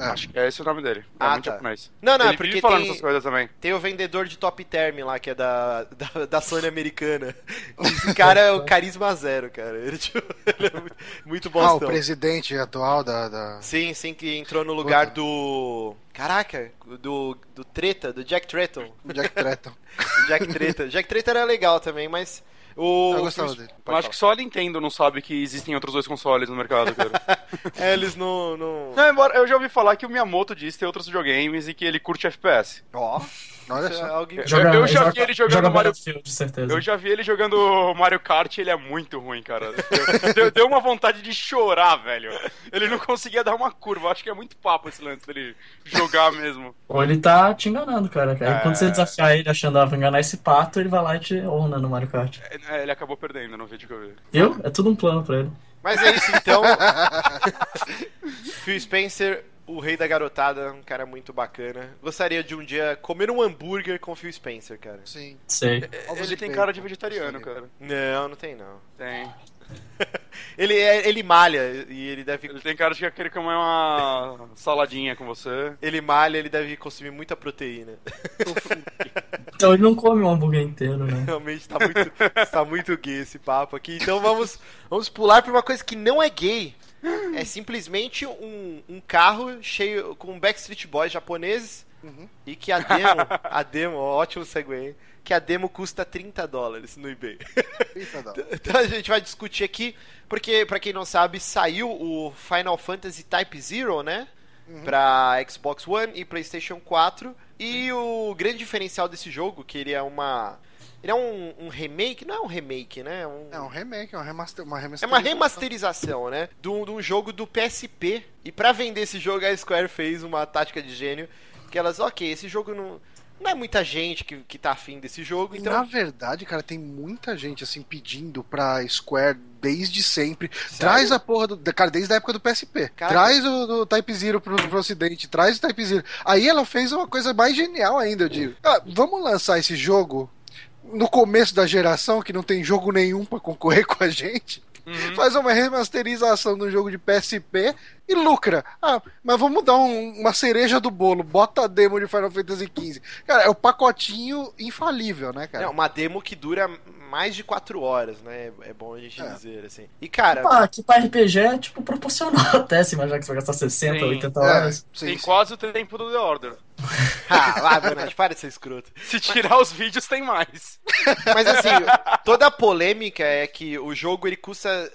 Acho que é esse o nome dele. É Ah, muito tá. japonês. Não, não, ele porque vive falando tem- essas coisas também. Tem o vendedor de Top Term lá, que é da, da, da Sony americana. Esse cara é o carisma zero, cara. Ele, tipo, ele é muito, muito Ah, o presidente atual da. da... Sim, sim, que entrou no lugar Puta. do. Caraca, do, do Treta, do Jack Tretton. Jack Tretton. Jack Treta. Jack Treta era legal também, mas. O, Eu gostava dele. Pode Eu acho que só a Nintendo não sabe que existem outros dois consoles no mercado, cara. É, eles não. não... não, embora eu já ouvi falar que o Miyamoto disse ter outros videogames e que ele curte FPS. Ó, Olha isso é só. alguém- Joga- eu já vi ele jogando joga Mario- certeza. Eu já vi ele jogando Mario Kart e ele é muito ruim, cara. Deu, deu- uma vontade de chorar, velho. Ele não conseguia dar uma curva. Acho que é muito papo esse lance dele jogar mesmo. Ou ele tá te enganando, cara. Aí É. quando você desafiar ele achando que vai enganar esse pato, ele vai lá e te orna no Mario Kart. É, Ele acabou perdendo no vídeo que eu vi. Viu? É tudo um plano pra ele. Mas é isso então. Phil Spencer, o rei da garotada, um cara muito bacana. Gostaria de um dia comer um hambúrguer com Phil Spencer, cara. Sim. Sei. Ovos Ele tem bacon. cara de vegetariano, Sim. cara. Não, não tem não. Tem. Ele, é, ele malha e ele deve. Ele tem cara de que querer comer uma saladinha com você. Ele malha, ele deve consumir muita proteína. Então ele não come um hambúrguer inteiro, né? Realmente tá muito, tá muito gay esse papo aqui. Então vamos, vamos pular pra uma coisa que não é gay. É simplesmente um, um carro cheio com Backstreet Boys japoneses Uhum. e que a demo, a demo, ótimo segue, que a demo custa 30 dólares no eBay. Eita, dó. Então a gente vai discutir aqui, porque pra quem não sabe, saiu o Final Fantasy Type Zero, né? Pra Xbox One e PlayStation 4. E o grande diferencial desse jogo, que ele é uma. Ele é um, um remake, não é um remake, né? É um- É um remake, é uma, remaster, uma é remasterização. uma remasterização, né? De um, de um jogo do PSP. E pra vender esse jogo, a Square fez uma tática de gênio. Que elas, ok, esse jogo não. Não é muita gente que, que tá afim desse jogo, então. na verdade, cara, tem muita gente assim pedindo pra Square desde sempre. Traz a porra do. Cara, desde a época do PSP. Cara, traz o, do Type Zero pro, pro ocidente, traz o Type Zero. Aí ela fez uma coisa mais genial ainda, eu digo. Ah, vamos lançar esse jogo no começo da geração, que não tem jogo nenhum pra concorrer com a gente. Uhum. Faz uma remasterização do jogo de PSP e lucra. Ah, mas vamos dar um- uma cereja do bolo. Bota a demo de Final Fantasy XV. Cara, é o pacotinho infalível, né, cara? É uma demo que dura mais de 4 horas, né? É bom a gente É. dizer, assim. E, cara, Ah, que pra RPG é tipo proporcional até, se imaginar que você vai gastar 60, Sim. 80 É, horas. sim, Tem sim. quase o tempo do The Order. ah, lá, Bonatti, para de ser escroto. Se tirar os vídeos, tem mais. Mas assim, toda a polêmica é que o jogo ele custa.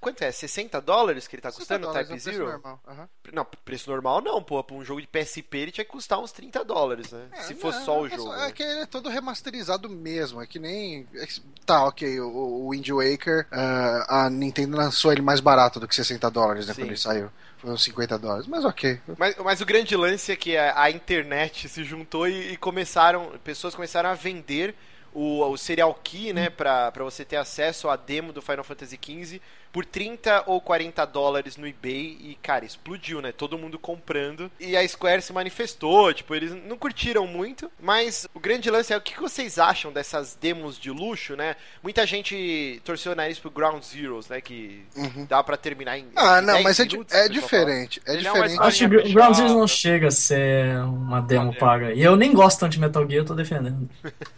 Quanto é? 60 dólares que ele tá 60 custando no dólares Type é o preço Zero? normal. aham. Não, preço normal não, pô. Pra um jogo de PSP ele tinha que custar uns 30 dólares, né? É, Se fosse não, só o é jogo. É né? que ele é todo remasterizado mesmo. É que nem. é Tá, ok. O, o Wind Waker, ah, a Nintendo lançou ele mais barato do que 60 dólares, né? Sim. Quando ele saiu. Uns 50 dólares. Mas ok. Mas, mas o grande lance é que a, a internet se juntou e, e começaram. Pessoas começaram a vender o, o Serial Key, né? Pra, pra você ter acesso à demo do Final Fantasy XV por 30 ou 40 dólares no eBay. E, cara, explodiu, né? Todo mundo comprando. E a Square se manifestou. Tipo, eles não curtiram muito. Mas o grande lance é o que vocês acham dessas demos de luxo, né? Muita gente torceu o nariz pro Ground Zeroes, né? Que Uhum. dá pra terminar em. Ah, não, 10 mas é, di- minutos, é fala. diferente. É Ele é diferente. Acho que fechada. Ground Zero não chega a ser uma demo paga. E eu nem gosto tanto de Metal Gear, eu tô defendendo.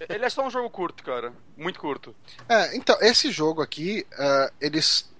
Ele é só um jogo curto, cara. Muito curto. É, então, esse jogo aqui, ah, eles.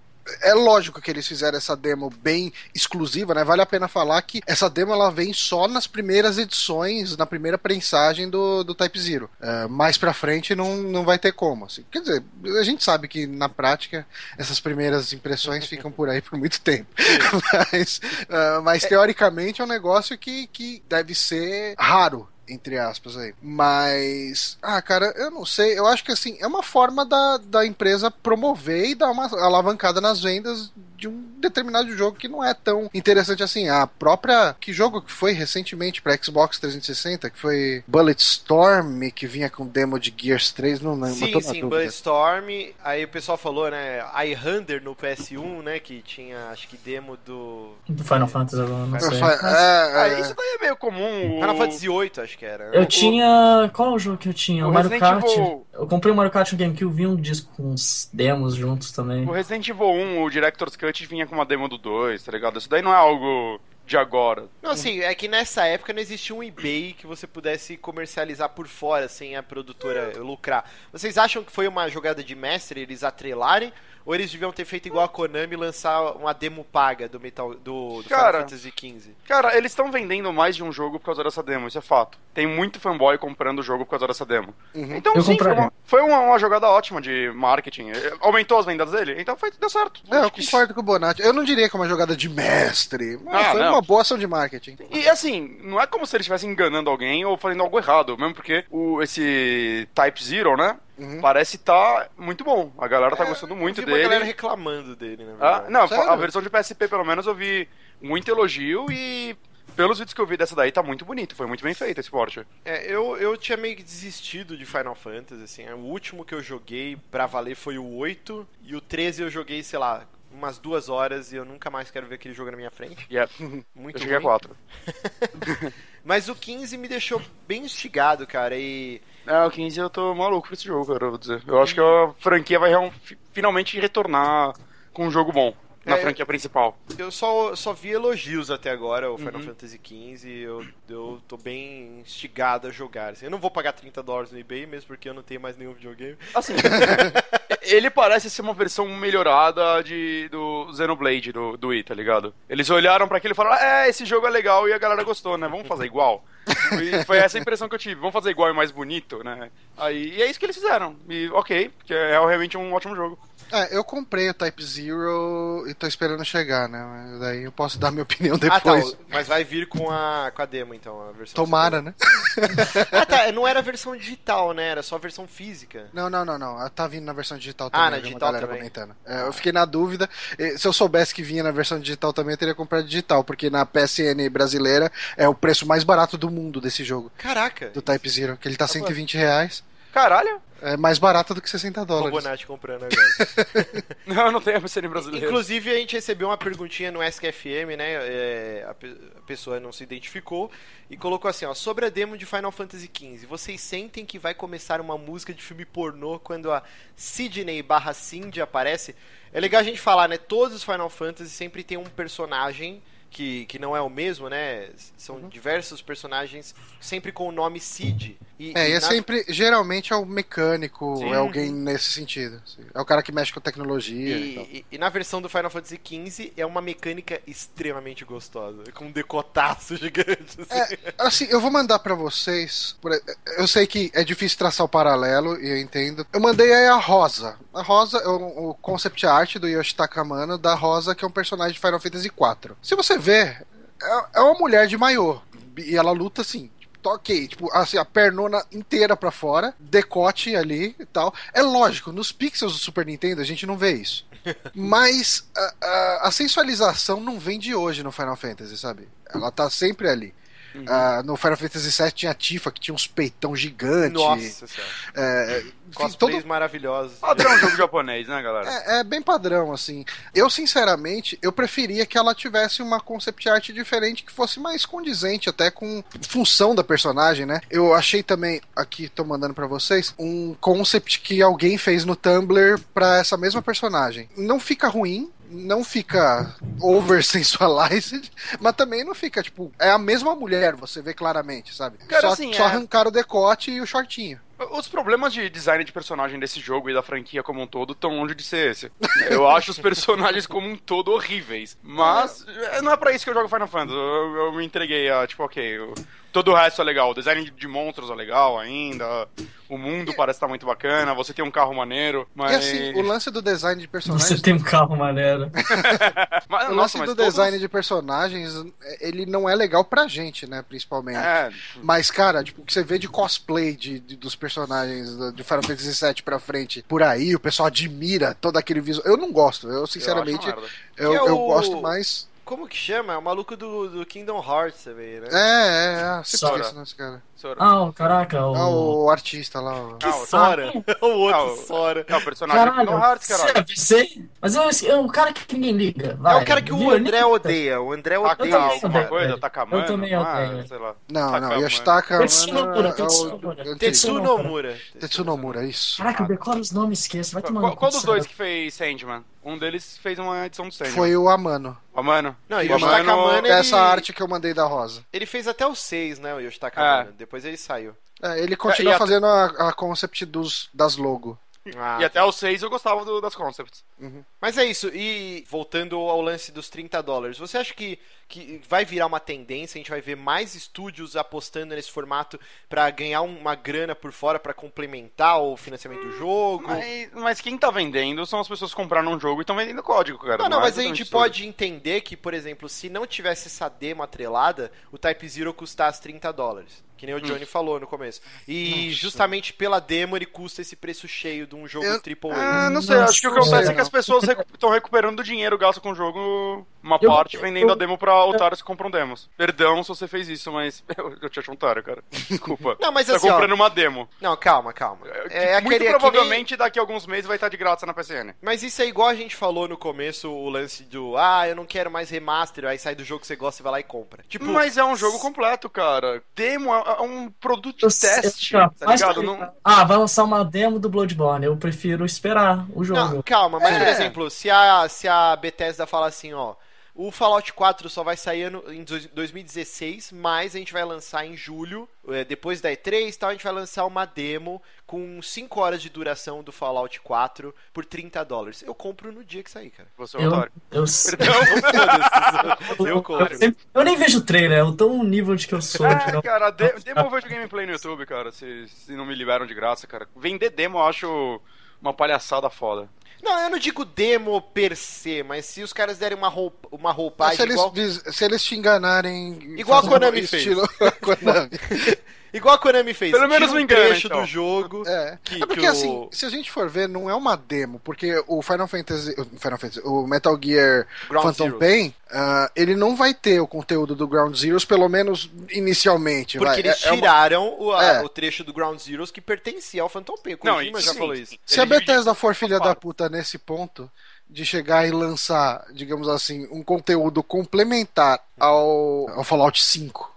É lógico que eles fizeram essa demo bem exclusiva, né? Vale a pena falar que essa demo ela vem só nas primeiras edições, na primeira prensagem do, do Type Zero. Ah, mais pra frente não, não vai ter como. assim. Quer dizer, a gente sabe que na prática essas primeiras impressões ficam por aí por muito tempo. mas, ah, mas teoricamente é um negócio que, que deve ser raro entre aspas aí. Mas, ah, cara, eu não sei. Eu acho que assim, é uma forma da, da empresa promover e dar uma alavancada nas vendas de um determinado jogo que não é tão interessante assim. A própria. Que jogo que foi recentemente pra Xbox 360? Que foi Bulletstorm, que vinha com demo de Gears 3, não lembro. Sim, sim. Bulletstorm. Aí o pessoal falou, né? iHunter no PS1, né? Que tinha, acho que demo do. Do Final Fantasy, eu não sei. Mas é, Ah, é, isso daí é meio comum. O... Final Fantasy VIII, acho que era. Eu tinha. Qual é o jogo que eu tinha? O O Mario Kart. Evil- Eu comprei o Mario Kart no GameCube, vi um disco com uns demos juntos também. O Resident Evil 1, o Director's Cut vinha com uma demo do 2, tá ligado? Isso daí não é algo de agora. Não, assim, é que nessa época não existia um eBay que você pudesse comercializar por fora sem a produtora lucrar. Vocês acham que foi uma jogada de mestre eles atrelarem? Ou eles deviam ter feito igual a Konami e lançar uma demo paga do Metal do, do Cara, Final Fantasy XV? Cara, eles estão vendendo mais de um jogo por causa dessa demo, isso é fato. Tem muito fanboy comprando o jogo por causa dessa demo. Uhum. Então, Eu sim, foi, compraria. uma, foi uma, uma jogada ótima de marketing. Eh, Aumentou as vendas dele, então foi, deu certo. É, eu concordo com o Bonatti. Eu não diria que é uma jogada de mestre, mas Ah, foi não. uma boa ação de marketing. E assim, não é como se eles estivessem enganando alguém ou fazendo algo errado, mesmo porque o, esse Type Zero, né? Uhum. Parece tá muito bom. A galera tá É, gostando eu muito vi uma dele. galera reclamando dele, na Ah, não, Sério? a versão de PSP, pelo menos, eu vi muito elogio e. Pelos vídeos que eu vi dessa daí, tá muito bonito. Foi muito bem feito esse porte. É, eu, eu tinha meio que desistido de Final Fantasy, assim. O último que eu joguei pra valer foi o 8, e o 13 eu joguei, sei lá, umas duas horas, e eu nunca mais quero ver aquele jogo na minha frente. E é, Muito eu cheguei a ruim. 4. Mas o 15 me deixou bem instigado, cara, e... É, o 15 eu tô maluco por esse jogo, cara, eu vou dizer. Eu acho que a franquia vai finalmente retornar com um jogo bom. Na É. franquia principal. Eu só, só vi elogios até agora, o Final Uhum. Fantasy XV, e eu, eu tô bem instigado a jogar. assim. Eu não vou pagar 30 dólares no eBay, mesmo porque eu não tenho mais nenhum videogame. Assim, ele parece ser uma versão melhorada de, do Xenoblade, do, do Wii, tá ligado? Eles olharam pra aquilo e falaram, é, esse jogo é legal e a galera gostou, né? Vamos fazer igual. E foi essa a impressão que eu tive. Vamos fazer igual e mais bonito, né? Aí, e é isso que eles fizeram. E ok, que é realmente um ótimo jogo. É, eu comprei o Type Zero e tô esperando chegar, né? Daí eu posso dar minha opinião Ah, tá. depois. Mas vai vir com a, com a demo, então, a versão. Tomara, né? Ah, tá. Não era a versão digital, né? Era só a versão física. Não, não, não, não. Ela Tá vindo na versão digital Ah, também. na vi uma digital galera também. comentando. É, eu fiquei na dúvida. Se eu soubesse que vinha na versão digital também, eu teria comprado digital, porque na PSN brasileira é o preço mais barato do mundo desse jogo, Caraca. do Type Zero, que ele tá 120 reais. Caralho! É mais barato do que 60 O dólares. Bonatti comprando agora. Não, não tem a PCN brasileira. Inclusive, a gente recebeu uma perguntinha no SKFM, né? é, a, pe- a pessoa não se identificou e colocou assim: ó, sobre a demo de Final Fantasy XV, vocês sentem que vai começar uma música de filme pornô quando a Sidney barra Cindy aparece? É legal a gente falar, né? Todos os Final Fantasy sempre tem um personagem. Que, que não é o mesmo, né? São Uhum. diversos personagens, sempre com o nome Sid. E, É, e é na- sempre, geralmente é o mecânico, Sim. é alguém nesse sentido. assim. É o cara que mexe com tecnologia e, tal. E, e- na versão do Final Fantasy XV é uma mecânica extremamente gostosa, com um decotaço gigante. Assim. É, assim, eu vou mandar pra vocês. Eu sei que é difícil traçar o paralelo, e eu entendo. Eu mandei aí a Rosa. A Rosa é o, o concept art do Yoshitaka Amano da Rosa, que é um personagem de Final Fantasy IV. Se você ver, é, é uma mulher de maiô. E ela luta assim. Tá Ok, tipo, assim, a pernona inteira pra fora, decote ali e tal. É lógico, nos pixels do Super Nintendo a gente não vê isso. Mas a, a- a sensualização não vem de hoje no Final Fantasy, sabe? Ela tá sempre ali. Ah, no Final Fantasy VII tinha a Tifa, que tinha uns peitão gigantes. Nossa senhora. É, Cosplays todo- maravilhosos. Padrão jogo japonês, né, galera? é, é bem padrão, assim. Eu, sinceramente, eu preferia que ela tivesse uma concept art diferente, que fosse mais condizente até com função da personagem, né? Eu achei também, aqui tô mandando pra vocês, um concept que alguém fez no Tumblr pra essa mesma personagem. Não fica ruim, não fica over sensualized, mas também não fica, tipo, é a mesma mulher, você vê claramente, sabe? Cara, só assim, só é- arrancar o decote e o shortinho. Os problemas de design de personagem desse jogo e da franquia como um todo estão longe de ser esse. Eu acho os personagens como um todo horríveis. Mas é, não é pra isso que eu jogo Final Fantasy. Eu, eu me entreguei a, tipo, ok, eu- todo o resto é legal. O design de monstros é legal ainda. O mundo parece estar muito bacana. Você tem um carro maneiro. Mas. E assim, o lance do design de personagens Você tem um carro maneiro. mas, O nossa, lance do todos- design de personagens, ele não é legal pra gente, né, principalmente. É, Mas, cara, tipo, o que você vê de cosplay de, de- dos personagens de Final Fantasy VII pra frente, por aí, o pessoal admira todo aquele visual. Eu não gosto, eu sinceramente, eu eu, é eu o- gosto mais... Como que chama? É o maluco do, do Kingdom Hearts também, né? É, é, é, sempre Sora. esqueço desse cara. Sora. Ah, o- caraca, o. Ah, o artista lá, o... Que Ah, o- Sora. o outro Ah, o- Sora. É o personagem do Caralho, Kingdom Hearts, caralho. você? Mas eu, é um cara que ninguém liga. É vai. o cara que o Viu? André odeia. O André odeia esse alguma cara. odeio. coisa, Takamano? Eu também ah, odeio. sei lá. Não, não, Takamano. Yoshitaka Tetsunomura, Amano é o... Tetsunomura. Tetsunomura. Tetsunomura, isso. Caraca, eu decoro os nomes, esqueço. Vai tomar Qual, dos dois que fez Sandman? Um deles fez uma edição do Sandman. Foi o Amano. Ó, mano. Não, o e o Yoshitaka Amano, ele- Essa arte que eu mandei da Rosa. Ele fez até o 6, né? O Yoshitaka É. Amano. Depois ele saiu. É, ele continua a- fazendo a, a concept dos, das logo. Ah, E até o 6 eu gostava do- das concepts. Mas é isso, e voltando ao lance dos 30 dólares, você acha que, que vai virar uma tendência? A gente vai ver mais estúdios apostando nesse formato pra ganhar uma grana por fora pra complementar o financiamento do jogo? Mas, mas quem tá vendendo são as pessoas que compraram um jogo e estão vendendo código, cara. Não, não, é mas a gente pode entender que, por exemplo, se não tivesse essa demo atrelada, o Type Zero custasse 30 dólares. Que nem o Johnny falou no começo. E Nossa. justamente pela demo ele custa esse preço cheio de um jogo Eu- AAA. Ah, não sei, Nossa, acho que o que acontece é que as pessoas estão recuperando o dinheiro gasto com o jogo, uma Eu- parte vendendo eu- a demo pra otários que compram demos. Perdão se você fez isso, mas eu, eu te acho um otário, cara. Desculpa. Não, mas tá assim, ó, comprando uma demo. Não, calma, calma. Que É muito aquele, é que nem- provavelmente daqui a alguns meses vai estar de graça na PCN. Mas isso é igual a gente falou no começo, o lance do ah, eu não quero mais remaster, aí sai do jogo que você gosta e vai lá e compra. Tipo, Mas é um jogo completo, cara. Demo é, é um produto de Eu teste, cara, tá ligado? Não- Ah, vai lançar uma demo do Bloodborne. Eu prefiro esperar o jogo. Não, calma, mas por É. exemplo, se a, se a Bethesda fala assim, ó, o Fallout 4 só vai sair ano, em dois- 2016, mas a gente vai lançar em julho, é, depois da E3 e tal, a gente vai lançar uma demo com 5 horas de duração do Fallout 4 por 30 dólares. Eu compro no dia que sair, cara. Você é eu, otário. eu, Perdão. Eu eu, compro. sempre- eu nem vejo trailer, eu tô um nível de que eu sou. É, cara, de, demo eu vejo gameplay no YouTube, cara. Se, se não me liberam de graça, cara. Vender demo eu acho uma palhaçada foda. Não, eu não digo demo per se, mas se os caras derem uma, roupa, uma Mas roupagem se, eles, igual, se eles te enganarem. Igual a Konami fez. estilo Konami. igual a Konami fez. Pelo menos um me engana, trecho então. do jogo. É. Que- é que porque o- assim, se a gente for ver, não é uma demo, porque o Final Fantasy, o Final Fantasy, o Metal Gear Ground Phantom Zeroes. Pain, ah, ele não vai ter o conteúdo do Ground Zeroes, pelo menos inicialmente. Porque vai. eles É- é uma- tiraram o, a- É. o trecho do Ground Zeroes que pertencia ao Phantom Pain. O Não, Kojima já sim, falou isso. Se a Ele divide- Bethesda for filha da puta nesse ponto, de chegar e lançar, digamos assim, um conteúdo complementar ao, ao Fallout 5,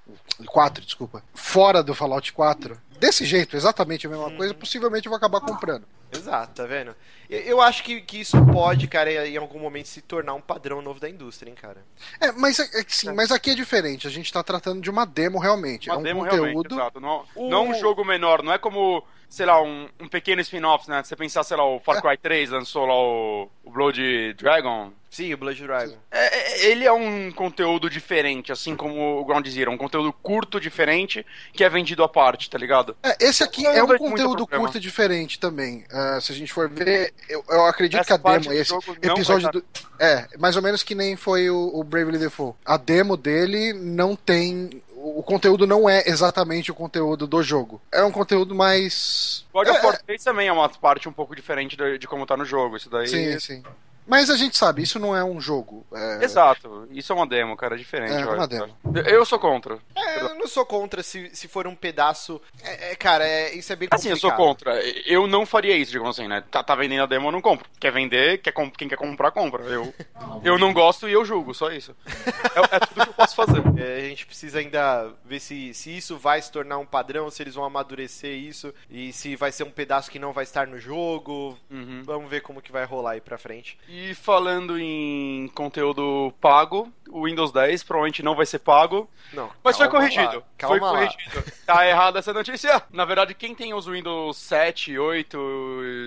4, desculpa, fora do Fallout 4, desse jeito, exatamente a mesma Uhum. coisa, possivelmente eu vou acabar comprando. Exato, tá vendo? Eu, eu acho que, que isso pode, cara, em algum momento se tornar um padrão novo da indústria, hein, cara. É, mas, é, é sim, mas aqui é diferente, a gente tá tratando de uma demo realmente. Uma é um demo realmente, conteúdo. exato. Não, O- não um jogo menor, não é como, sei lá, um, um pequeno spin-off, né? Você pensar, sei lá, o É. Far Cry 3 lançou lá o, o Blood Dragon. Sim, o Blood Dragon. É, é- ele é um conteúdo diferente, assim como o Ground Zero. Um conteúdo curto, diferente, que é vendido à parte, tá ligado? É, esse aqui é não um conteúdo curto e diferente também. Ah, se a gente for ver, eu, eu acredito Essa que a demo, esse episódio do. É, mais ou menos que nem foi o, o Bravely Default. A demo dele não tem. O conteúdo não é exatamente o conteúdo do jogo. É um conteúdo mais. God of É, War 3 também é uma parte um pouco diferente de, de como tá no jogo. Isso daí. Sim, sim. Mas a gente sabe, isso não é um jogo. É, Exato. Isso é uma demo, cara, é diferente. É, eu uma acho. demo. Eu sou contra. É, eu não sou contra se, se for um pedaço. É, é, cara, é, isso é bem Assim, eu complicado. sou contra. Eu não faria isso, digamos assim, né? Tá, tá vendendo a demo, eu não compro. Quer vender, quer com- quem quer comprar, compra. Eu, eu não gosto e eu julgo, só isso. É, é tudo que eu posso fazer. É, a gente precisa ainda ver se, se isso vai se tornar um padrão, se eles vão amadurecer isso e se vai ser um pedaço que não vai estar no jogo. Uhum. Vamos ver como que vai rolar aí pra frente. E falando em conteúdo pago, o Windows 10 provavelmente não vai ser pago, Não, mas foi corrigido. lá, calma foi lá. corrigido. Tá errada essa notícia. Na verdade, quem tem os Windows 7, 8,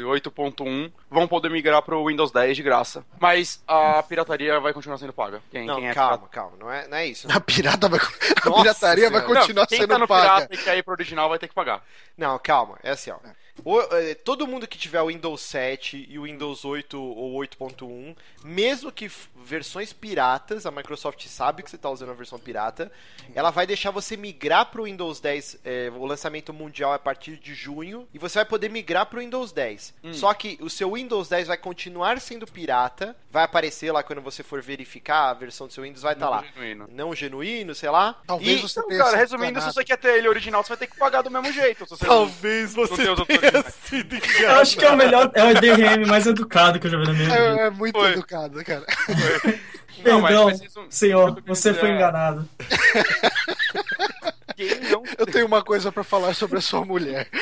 8.1 vão poder migrar pro Windows 10 de graça. Mas a pirataria vai continuar sendo paga. Quem, Não, quem é calma, calma, não é, não é isso. A pirata vai. A Nossa pirataria vai Senhora. Não, continuar quem sendo tá no paga. pirata e quer ir pro original vai ter que pagar. Não, calma, é assim, ó. O- eh, todo mundo que tiver o Windows 7 e o Windows 8 ou 8.1, mesmo que versões piratas, a Microsoft sabe que você está usando a versão pirata, ela vai deixar você migrar para o Windows 10. eh, o lançamento mundial é a partir de junho e você vai poder migrar para o Windows 10. Só que o seu Windows 10 vai continuar sendo pirata, vai aparecer lá quando você for verificar a versão do seu Windows, vai estar Não lá. genuíno. Não genuíno, sei lá. Talvez E- você Então, tenha cara, resumindo, se você quer ter ele original, você vai ter que pagar do mesmo jeito. Se você Talvez não você tenha sido Eu acho que é o melhor, é o DRM mais educado que eu já vi na minha vida. É, é muito Foi. educado, cara. Não, mas- Perdão, mas senhor, você dizer foi é- enganado. Quem não Eu tenho uma coisa pra falar sobre a sua mulher.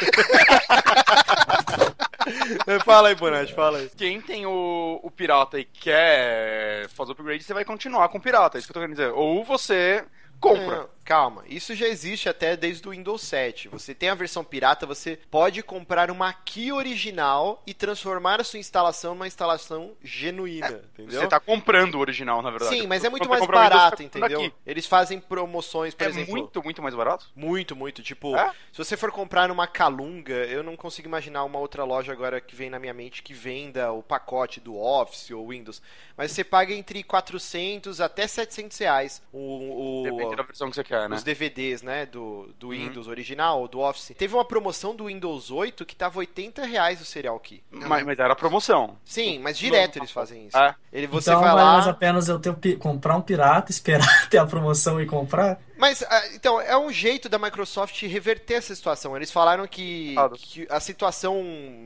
fala aí, Bonatti, fala aí. Quem tem o, o pirata e quer fazer o upgrade, você vai continuar com o pirata, é isso que eu tô querendo dizer. Ou você compra. Calma, isso já existe até desde o Windows 7. Você tem a versão pirata, você pode comprar uma key original e transformar a sua instalação numa instalação genuína, entendeu? Você tá comprando o original, na verdade. Sim, mas é muito mais Windows, barato, comprando entendeu? aqui. Eles fazem promoções, por É exemplo. muito, muito mais barato? Muito, muito. Tipo, É? se você for comprar numa Calunga, eu não consigo imaginar uma outra loja agora que vem na minha mente que venda o pacote do Office ou Windows. Mas você paga entre 400 até 700 reais o, o- Depende da versão que você quer, né? os DVDs, né, do, do Windows original ou do Office. Teve uma promoção do Windows 8 que tava 80 reais o Serial Key. Mas, mas era promoção. Sim, mas direto eles fazem isso. É. Ele, você então vai lá... pena eu ter, o pi- comprar um pirata, esperar ter a promoção e comprar. Mas, ah, então, é um jeito da Microsoft reverter essa situação. Eles falaram que, Claro. que a situação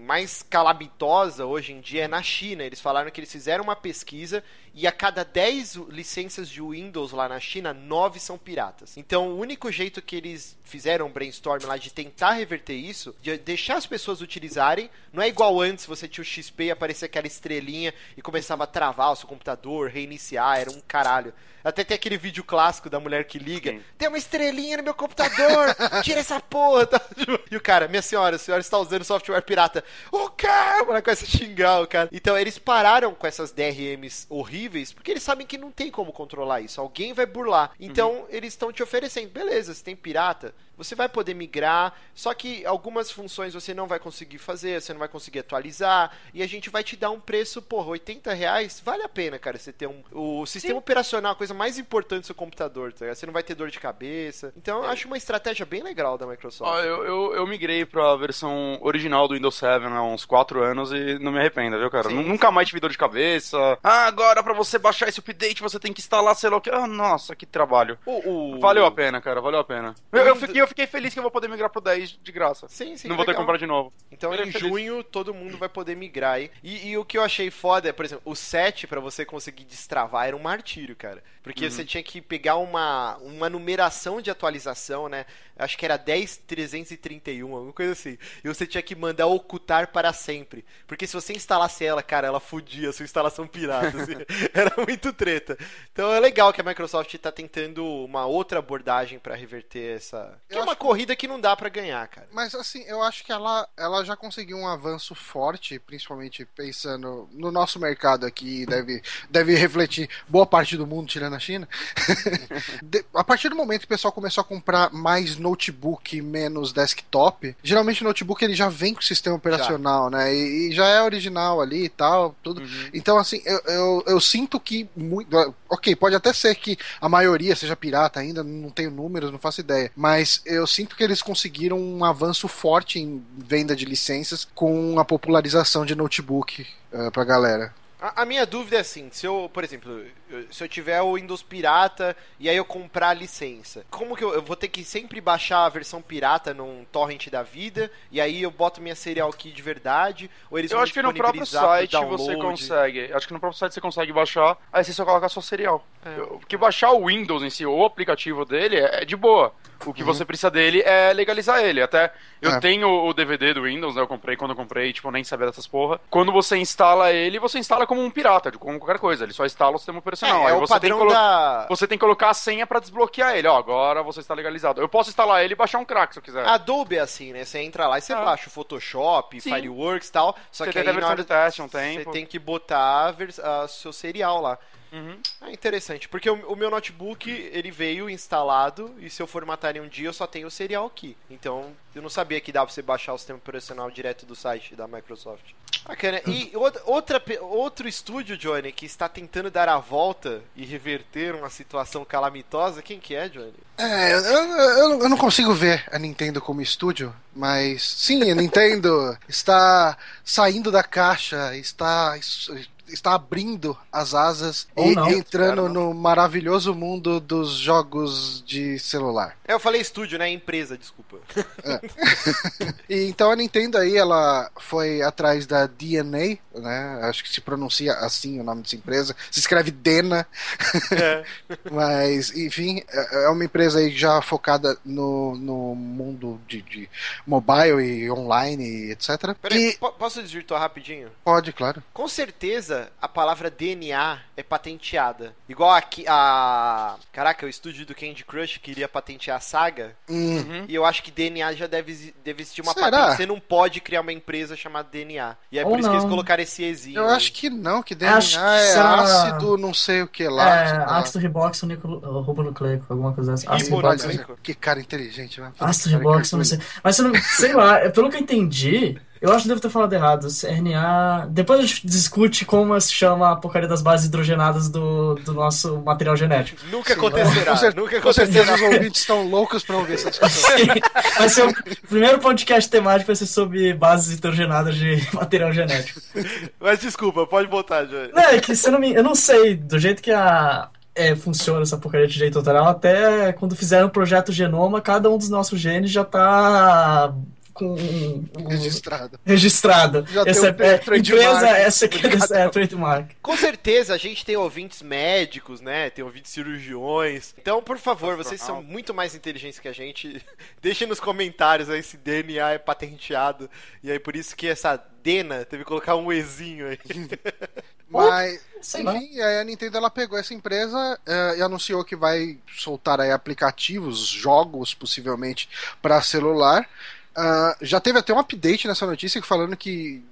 mais calamitosa hoje em dia é na China. Eles falaram que eles fizeram uma pesquisa e a cada 10 licenças de Windows lá na China, 9 são piratas. Então, o único jeito que eles fizeram um brainstorm lá de tentar reverter isso, de deixar as pessoas utilizarem, não é igual antes, você tinha o XP e aparecia aquela estrelinha e começava a travar o seu computador, reiniciar, era um caralho. Até tem aquele vídeo clássico da mulher que liga, Sim. tem uma estrelinha no meu computador, tira essa porra. tá? E o cara, minha senhora, a senhora está usando software pirata. O quê? Ela começa a xingar o cara. Então eles pararam com essas DRMs horríveis, porque eles sabem que não tem como controlar isso. Alguém vai burlar. Então eles estão te oferecendo, beleza, você tem pirata, você vai poder migrar, só que algumas funções você não vai conseguir fazer, você não vai conseguir atualizar, e a gente vai te dar um preço, porra, 80 reais, vale a pena, cara, você ter um. O sistema operacional, é a coisa mais importante do seu computador, tá ligado? Você não vai ter dor de cabeça. Então eu acho uma estratégia bem legal da Microsoft. Ó, eu, eu, eu migrei pra versão original do Windows 7 há uns 4 anos e não me arrependo, viu, cara? Sim, Nu- sim. Nunca mais tive dor de cabeça. Ah, agora pra você baixar esse update você tem que instalar sei lá o que. Ah, nossa, que trabalho. O, o- Valeu a pena, cara, valeu a pena. Eu, eu fiquei, eu fiquei feliz que eu vou poder migrar pro 10 de graça. Sim, sim. não vou ter que comprar de novo. Então é em feliz. junho todo mundo vai poder migrar aí. E, e o que eu achei foda é, por exemplo, o 7 pra você conseguir destravar era um martírio, cara. Porque Uhum. você tinha que pegar uma, uma numeração de atualização, né? Acho que era 10331, alguma coisa assim. E você tinha que mandar ocultar para sempre. Porque se você instalasse ela, cara, ela fudia a sua instalação pirata. assim. Era muito treta. Então é legal que a Microsoft tá tentando uma outra abordagem pra reverter essa. Que Eu é uma acho que- corrida que não dá pra ganhar, cara. Mas assim, eu acho que ela, ela já conseguiu um avanço forte, principalmente pensando no nosso mercado aqui, deve, deve refletir boa parte do mundo, tirando a China. A partir do momento que o pessoal começou a comprar mais notebook, menos desktop, geralmente o notebook ele já vem com o sistema operacional, né? E, e já é original ali e tal, tudo. Então, assim, eu, eu, eu sinto que. Muito, ok, pode até ser que a maioria seja pirata ainda, não tenho números, não faço ideia. Mas eu sinto que eles conseguiram um avanço forte em venda de licenças com a popularização de notebook eh, pra galera. A, a minha dúvida é assim, se eu, por exemplo, eu- se eu tiver o Windows pirata e aí eu comprar a licença, como que eu, eu vou ter que sempre baixar a versão pirata num torrent da vida e aí eu boto minha serial key de verdade ou eles Eu vão acho que no próprio site você consegue. Acho que no próprio site você consegue baixar, aí você só coloca só serial. É. Porque baixar o Windows em si, o aplicativo dele, é é de boa. O que você precisa dele é legalizar ele. Até eu É. tenho o DVD do Windows, né? Eu comprei quando eu comprei, tipo, eu nem sabia dessas porra. Quando você instala ele, você instala como um pirata, como qualquer coisa. Ele só instala o sistema operacional. É, é aí o você tem da Você tem que colocar a senha pra desbloquear ele. Ó, agora você está legalizado. Eu posso instalar ele e baixar um crack se eu quiser. Adobe é assim, né? Você entra lá e você Ah. baixa o Photoshop, Sim. Fireworks e tal. Só Você que tem aí na versão de teste um Você tempo. tem que botar a vers- a seu serial lá. Uhum. É interessante, porque o, o meu notebook, ele veio instalado e se eu formatar em um dia eu só tenho o serial aqui. Então, eu não sabia que dava pra você baixar o sistema operacional direto do site da Microsoft. Bacana. E outra, outro estúdio, Johnny, que está tentando dar a volta e reverter uma situação calamitosa, quem que é, Johnny? É, eu, eu, eu não consigo ver a Nintendo como estúdio, mas sim, a Nintendo está saindo da caixa, está, está abrindo as asas Ou e não, entrando no maravilhoso mundo dos jogos de celular. É, eu falei estúdio, né? Empresa, desculpa. E então a Nintendo aí, ela foi atrás da DNA, né? Acho que se pronuncia assim o nome dessa empresa. Se escreve Dena, É. mas enfim, é é uma empresa aí já focada no, no mundo de, de mobile e online e etc. Peraí, E po- posso desvirtuar rapidinho? pode, claro. Com certeza a palavra DNA é patenteada. Igual aqui a. Caraca, o estúdio do Candy Crush queria patentear a saga. Hum, Uhum. E eu acho que DNA já deve, deve existir uma Será? patente. Você não pode criar uma empresa chamada DNA. E é Ou por isso que eles não. colocaram esse exinho. eu aí. acho que não, que DNA Acho que é será- ácido, não sei o que lá. É, sei lá. ácido riboxonucleico, ribonucleico, alguma coisa assim. Ácido Ribonucleico. que cara inteligente, né? Ácido riboxonucleico. Mas você não, sei lá, é, pelo que eu entendi, eu acho que devo ter falado errado. RNA. Depois a gente discute como se chama a porcaria das bases hidrogenadas do, do nosso material genético. Nunca Sim, acontecerá. Nunca Com certeza acontecerá. os ouvintes estão loucos pra ouvir essa discussão. Vai ser o primeiro podcast temático vai ser sobre bases hidrogenadas de material genético. Mas desculpa, pode botar, Johnny. Não, é que se eu não me, eu não sei, do jeito que a é, funciona essa porcaria de direito autoral. Até quando fizeram o projeto Genoma, cada um dos nossos genes já tá com registrado. Registrado. Já essa tem é, um empresa, trademark. essa aqui é, é trademark. Com certeza a gente tem ouvintes médicos, né? Tem ouvintes cirurgiões. Então, por favor, vocês são muito mais inteligentes que a gente. Deixem nos comentários aí se DNA é patenteado. E aí por isso que essa Dena teve que colocar um Ezinho aí. Mas, enfim, aí a Nintendo ela pegou essa empresa eh, e anunciou que vai soltar aí aplicativos, jogos possivelmente para celular. Ah, já teve até um update nessa notícia falando que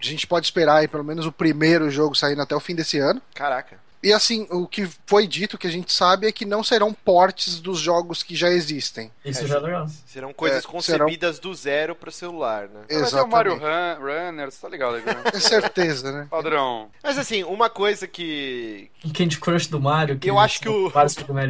a gente pode esperar aí pelo menos o primeiro jogo saindo até o fim desse ano. Caraca. E assim, o que foi dito, que a gente sabe, é que não serão portes dos jogos que já existem. Isso É, já é legal. Serão coisas É, concebidas do zero para celular, né? Vai ter o Mario Exatamente. Run, Runner, tá aí, né? É certeza, né? Padrão. Mas assim, uma coisa que Um Candy Crush do Mario. Que Eu acho que o-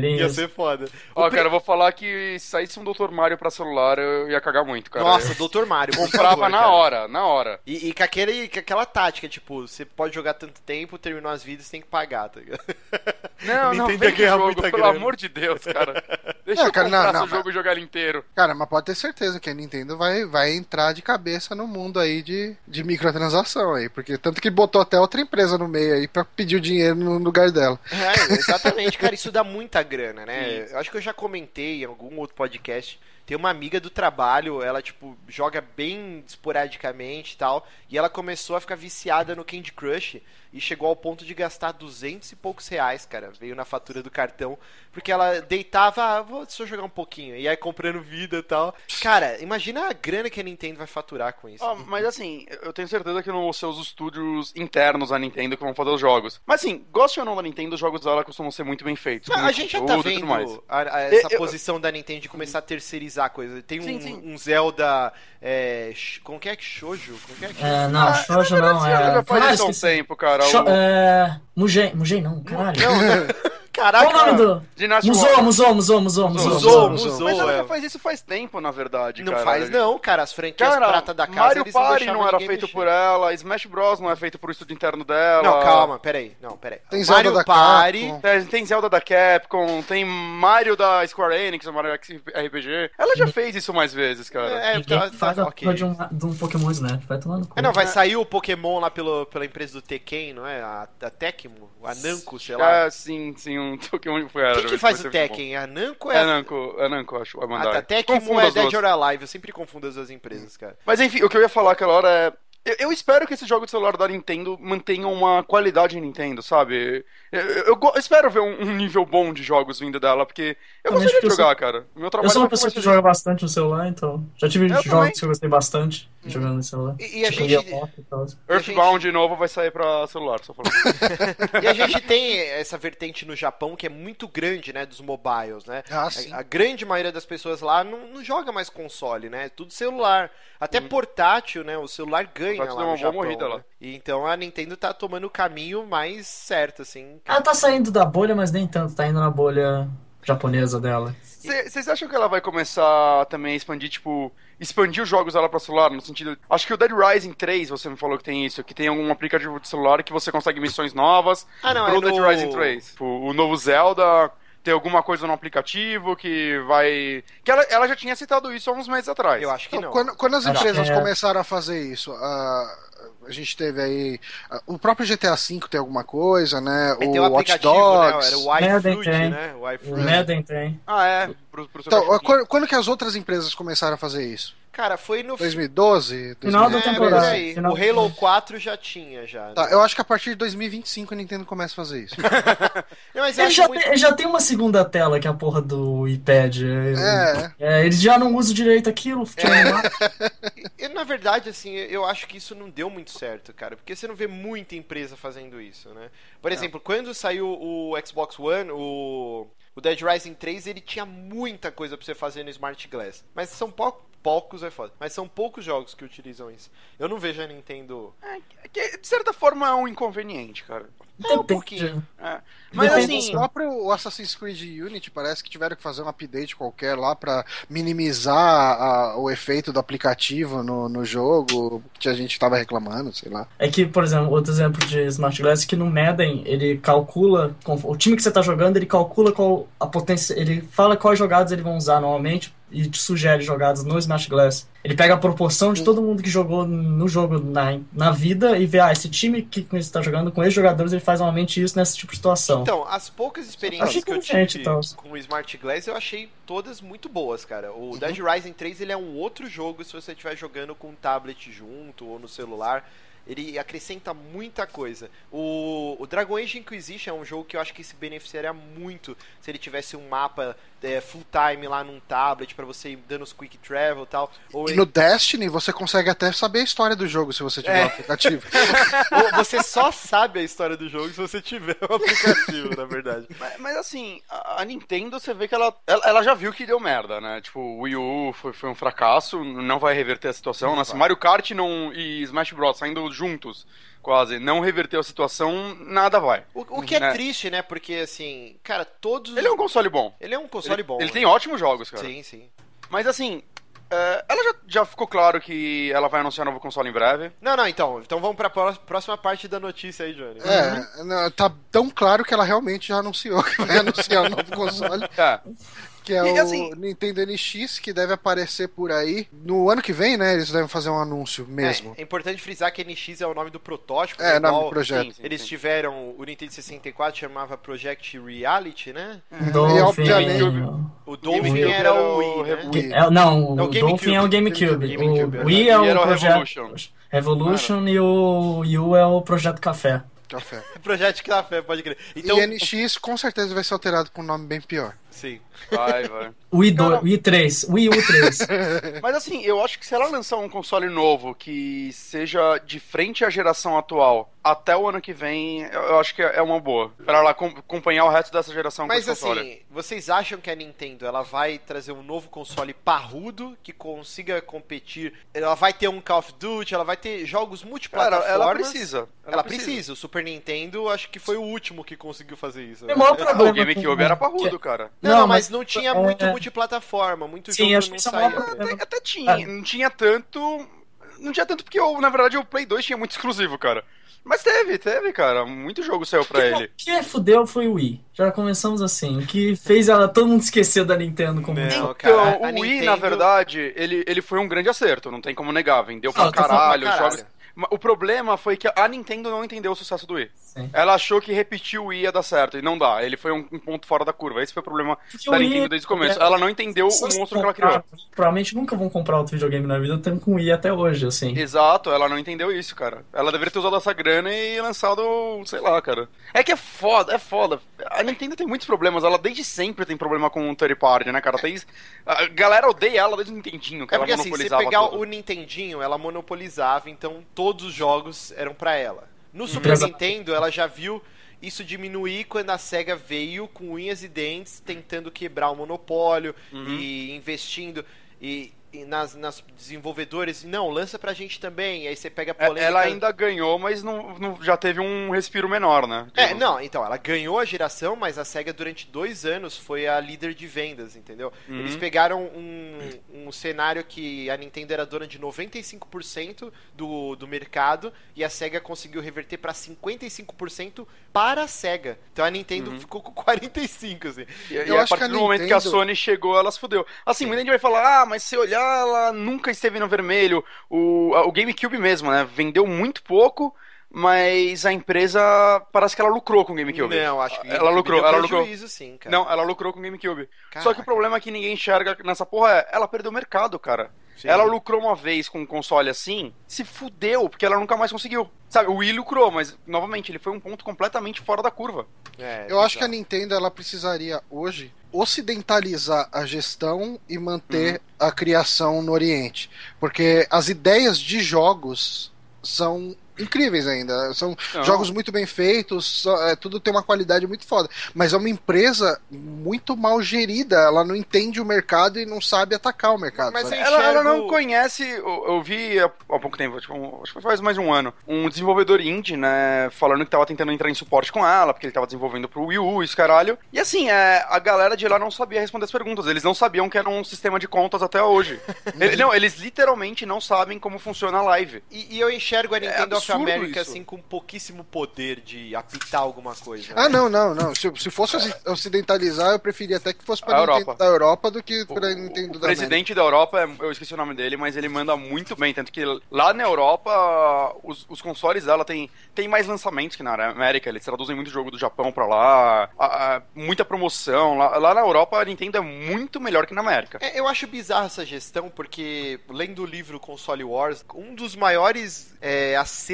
ia ser foda. O Ó, cara, eu vou falar que se saísse um Dr. Mario pra celular, eu ia cagar muito, cara. Nossa, eu Dr. Mario. comprava na hora, na hora. E, e com, aquele, com aquela tática, tipo, você pode jogar tanto tempo, terminou as vidas, tem que pagar, tá ligado? Não, não, Nintendo ia vem ganhar jogo, muita pelo grana. amor de Deus, cara. Deixa Não, eu cara, não, comprar não, mas- jogo e jogar ele inteiro. Cara, mas pode ter certeza que a Nintendo vai, vai entrar de cabeça no mundo aí de, de microtransação aí. Porque tanto que botou até outra empresa no meio aí pra pedir o dinheiro no lugar dela. É, exatamente, cara, isso dá muita grana, né? Eu acho que eu já comentei em algum outro podcast. Tem uma amiga do trabalho, ela, tipo, joga bem esporadicamente e tal. E ela começou a ficar viciada no Candy Crush e chegou ao ponto de gastar 200 e poucos reais, cara. Veio na fatura do cartão. Porque ela deitava, ah, vou só jogar um pouquinho. E aí comprando vida e tal. Cara, imagina a grana que a Nintendo vai faturar com isso. Ó, mas assim, eu tenho certeza que não vão ser os estúdios internos da Nintendo que vão fazer os jogos. Mas assim, goste ou não da Nintendo, os jogos dela costumam ser muito bem feitos. Não, a gente já tá vendo a- a- essa Eu- posição da Nintendo de começar a terceirizar a coisa. Tem Sim, um, sim. um Zelda. É, como que é que Shoujo? Como que é que É, não, Shoujo Na não. É... já faz Ah, isso há um esqueci. tempo, cara. Sho- O é... Mugen, Mugen não, caralho. Caraca, Qual o nome do... Dynasty Musou, musou, musou, musou, musou. Musou. Mas ela é. já faz isso faz tempo, na verdade, Não cara. faz não, cara. As franquias Cara, prata da casa, Mario eles não Party deixavam não era feito mexer. por ela, Smash Bros não é feito por estúdio interno dela. Não, calma, peraí. Não, peraí. Tem Mario Zelda da Party... Capcom. Tem, tem Zelda da Capcom, tem Mario da Square Enix, o Mario X RPG. Ela já fez isso mais vezes, cara. É, tá, faz tá, a de um, de um Pokémon Snap, vai tomar no cu. É, não, vai sair o Pokémon lá pelo, pela empresa do Tekken, não é? A, a Tecmo, a Namco, sei lá. Ah, sim, sim, um Pokémon foi Quem que faz o Tekken? A Namco É é a. Namco, é a Namco, acho, a Ah, Bandai. tá. Tecmo Confundo é. Dead or Alive. Eu sempre confundo as duas empresas, cara. Mas enfim, o que eu ia falar aquela hora é. Eu, eu espero que esse jogo de celular da Nintendo mantenha uma qualidade Nintendo, sabe? Eu, eu- eu espero ver um, um nível bom de jogos vindo dela, porque eu Também gostaria de jogar, cara. O meu trabalho Eu sou uma vai pessoa que joga bastante no celular, então. Já tive Eu jogos também. que eu gostei bastante jogando no celular. E- e a tipo, gente- e tal. Earthbound de novo vai sair pra celular, só falando. E a gente tem essa vertente no Japão que é muito grande, né? Dos mobiles, né? Ah, sim. A, a grande maioria das pessoas lá não, não joga mais console, né? É tudo celular. Até portátil, né? O celular ganha Lá no Japão. morrida né? lá. E então a Nintendo tá tomando o caminho mais certo, assim. Ela tá saindo da bolha, mas nem tanto, tá indo na bolha japonesa dela. Vocês acham que ela vai começar também a expandir, tipo, expandir os jogos dela pra celular? No sentido. Acho que o Dead Rising 3, você me falou que tem isso, que tem algum aplicativo de celular que você consegue missões novas Ah, não, pro é Dead no- Rising 3. Tipo, o novo Zelda. Tem alguma coisa no aplicativo que vai. Que ela, ela já tinha citado isso há uns meses atrás. Eu acho que não. Quando, quando as Acho empresas é- começaram a fazer isso, a, a gente teve aí. a- o próprio GTA V tem alguma coisa, né? O tem um Watch aplicativo, né? Dogs. Era o Madden iFruit, tem. né? O iFruit. Madden tem. Ah, é. Pro, pro Então, quando, quando que as outras empresas começaram a fazer isso? Cara, foi no 2012? Final da 2013? É, temporada. por aí. Final- O Halo 4 já tinha, já. Tá, né? eu acho que a partir de 2025 a Nintendo começa a fazer isso. Não, Ele já, muito- tem, já tem uma segunda tela, que é a porra do iPad. É. É, eles já não usam direito aquilo. Eu, na verdade, assim, eu acho que isso não deu muito certo, cara. Porque você não vê muita empresa fazendo isso, né? Por exemplo, quando saiu o Xbox One, o, o Dead Rising 3, ele tinha muita coisa pra você fazer no Smart Glass. Mas são pou- poucos, é foda. Mas são poucos jogos que utilizam isso. Eu não vejo a Nintendo. É, de certa forma é um inconveniente, cara. É, um pouquinho. É. Mas Depende assim, O próprio Assassin's Creed Unity parece que tiveram que fazer um update qualquer lá pra minimizar a- o efeito do aplicativo no, no jogo, que a gente tava reclamando, sei lá. É que, por exemplo, outro exemplo de Smart Glass é que no Madden ele calcula, com- o time que você tá jogando, ele calcula qual a potência, ele fala quais jogadas ele vão usar normalmente e te sugere jogadas no Smart Glass. Ele pega a proporção de todo mundo que jogou no jogo na, na vida e vê, ah, esse time que você tá jogando com esses jogadores, ele faz normalmente isso nesse tipo de situação. Então, as poucas experiências que eu tive então. com o Smart Glass, eu achei todas muito boas, cara. O Uhum. Dead Rising 3, ele é um outro jogo se você estiver jogando com um tablet junto ou no celular. Ele acrescenta muita coisa. O, o Dragon Age Inquisition é um jogo que eu acho que se beneficiaria muito se ele tivesse um mapa é, full time lá num tablet pra você ir dando os quick travel e tal. Ou E no Destiny você consegue até saber a história do jogo se você tiver É. o aplicativo. você só sabe a história do jogo se você tiver o aplicativo, na verdade. Mas, mas, assim, a Nintendo, você vê que ela, ela, ela já viu que deu merda, né? Tipo, o Wii U foi, foi um fracasso, não vai reverter a situação. né? Se Mario Kart não, e Smash Bros. saindo juntos, quase, não reverteu a situação, nada vai. O, o que é Né? triste, né? Porque, assim, cara, todos... Ele é um console bom. Ele é um console ele, bom. Ele né? tem ótimos jogos, cara. Sim, sim. Mas assim, é, ela já, já ficou claro que ela vai anunciar novo console em breve. Não, não, então. Então vamos pra pró- próxima parte da notícia aí, Johnny. É, não, tá tão claro que ela realmente já anunciou que vai anunciar o novo console, É. que é E, o assim- Nintendo NX, que deve aparecer por aí. No ano que vem, né? Eles devem fazer um anúncio mesmo. É, é importante frisar que NX é o nome do protótipo. É, né, nome do projeto. Sim, sim, Eles sim. tiveram o Nintendo 64 chamava Project Reality, né? Dolphin, E, obviamente, O Dolphin era era o o Wii, né? Wii. É, não, É o o Dolphin é o GameCube. O Wii é o o projeto Revolution. Revolution e o Wii U é o projeto Café. Café. Projeto Café, pode crer. Então, E NX com certeza vai ser alterado com um nome bem pior. Sim. Vai, vai. Wii, Não, 2, não. Wii 3, Wii U 3. Mas assim, eu acho que se ela lançar um console novo que seja de frente à geração atual até o ano que vem, eu acho que é uma boa. Pra ela com- acompanhar o resto dessa geração Mas com esse console. assim, vocês acham que a Nintendo ela vai trazer um novo console parrudo que consiga competir? Ela vai ter um Call of Duty, ela vai ter jogos Cara, multiplataformas? ela precisa. Ela, precisa. O Super Nintendo acho que foi o último que conseguiu fazer isso. né? Tem maior problema o GameCube era parrudo, cara. Não, não, Não, mas, mas- não tinha é- muito multiplataforma, muito Sim, jogo acho que não é saía. Até, até tinha, Ah. não tinha tanto. Não tinha tanto porque, eu, na verdade, o Play 2 tinha muito exclusivo, cara. Mas teve, teve, cara. Muito jogo saiu pra ele. O que fudeu foi o Wii. Já começamos assim. O que fez ela todo mundo esquecer da Nintendo como Não, Então, cara, a o Wii, Nintendo- na verdade, ele, ele foi um grande acerto, não tem como negar. Vendeu pra Ah, caralho, pra caralho. jogos. Mas O problema foi que a Nintendo não entendeu o sucesso do Wii. Sim. Ela achou que repetir o Wii ia dar certo, e não dá. Ele foi um, um ponto fora da curva. Esse foi o problema Porque da o Wii- Nintendo desde o começo. é- Ela não entendeu o monstro que ela criou. Provavelmente nunca vão comprar outro videogame na vida, tendo com o Wii até hoje, assim. Exato, ela não entendeu isso, cara. Ela deveria ter usado essa grana e lançado, sei lá, cara. É que é foda, é foda. A Nintendo tem muitos problemas, ela desde sempre tem problema com o third party, né, cara? Tem... A galera odeia ela desde o Nintendinho, que É ela porque assim, se monopolizava pegar tudo. o Nintendinho, ela monopolizava, então todos os jogos eram pra ela. No Super Exato. Nintendo, ela já viu isso diminuir quando a SEGA veio com unhas e dentes, tentando quebrar o monopólio Uhum. e investindo e nas, nas desenvolvedores. Não, lança pra gente também. E aí você pega a É, polêmica. Ela ainda ganhou, mas não, não- já teve um respiro menor, né? É, não, então, ela ganhou a geração, mas a SEGA durante dois anos foi a líder de vendas, entendeu? Uhum. Eles pegaram um, um cenário que a Nintendo era dona de 95% do, do mercado e a SEGA conseguiu reverter pra 55% para a SEGA. Então a Nintendo Uhum. ficou com 45%, assim. E, e Eu a acho partir que a do momento que a Sony chegou, ela se fudeu. Assim, muita gente vai falar, ah, mas se olhar, ela nunca esteve no vermelho. O, o GameCube mesmo, né? Vendeu muito pouco, mas a empresa parece que ela lucrou com o GameCube. Não, acho que ela lucrou, ela lucrou. sim, cara. Não, ela lucrou com o GameCube. Só que Caraca. o problema é que ninguém enxerga nessa porra é, ela perdeu o mercado, cara. Sim. Ela lucrou uma vez com um console assim, se fudeu, porque ela nunca mais conseguiu. Sabe, o Wii lucrou, mas, novamente, ele foi um ponto completamente fora da curva. É, Eu acho que a. Nintendo ela precisaria hoje ocidentalizar a gestão e manter Uhum. a criação no Oriente, porque as ideias de jogos são incríveis ainda. São Não. jogos muito bem feitos, só- é, tudo tem uma qualidade muito foda. Mas é uma empresa muito mal gerida. Ela não entende o mercado e não sabe atacar o mercado. Mas Ela, ela não conhece. Eu, eu vi há, há pouco tempo, tipo, um- acho que faz mais de um ano, um desenvolvedor indie, né, falando que tava tentando entrar em suporte com ela, porque ele tava desenvolvendo pro Wii U, isso caralho. E assim, é, a galera de lá não sabia responder as perguntas. Eles não sabiam que era um sistema de contas até hoje. Ele- não, eles literalmente não sabem como funciona a live. E, e eu enxergo a Nintendo of absurdo America isso. assim com pouquíssimo poder de apitar alguma coisa. Ah, não, não, não. Se, se fosse oci- ocidentalizar, eu preferia até que fosse A pra Nintendo Europa. da Europa do que pra O Nintendo da América. presidente da Europa, é- eu esqueci o nome dele, mas ele manda muito bem. Tanto que lá na Europa, os, os consoles dela tem, tem mais lançamentos que na América. Eles traduzem muito jogo do Japão pra lá, a- a- muita promoção. Lá, lá na Europa, a Nintendo é muito melhor que na América. É, eu acho bizarra essa gestão, porque lendo o livro Console Wars, um dos maiores é, acertos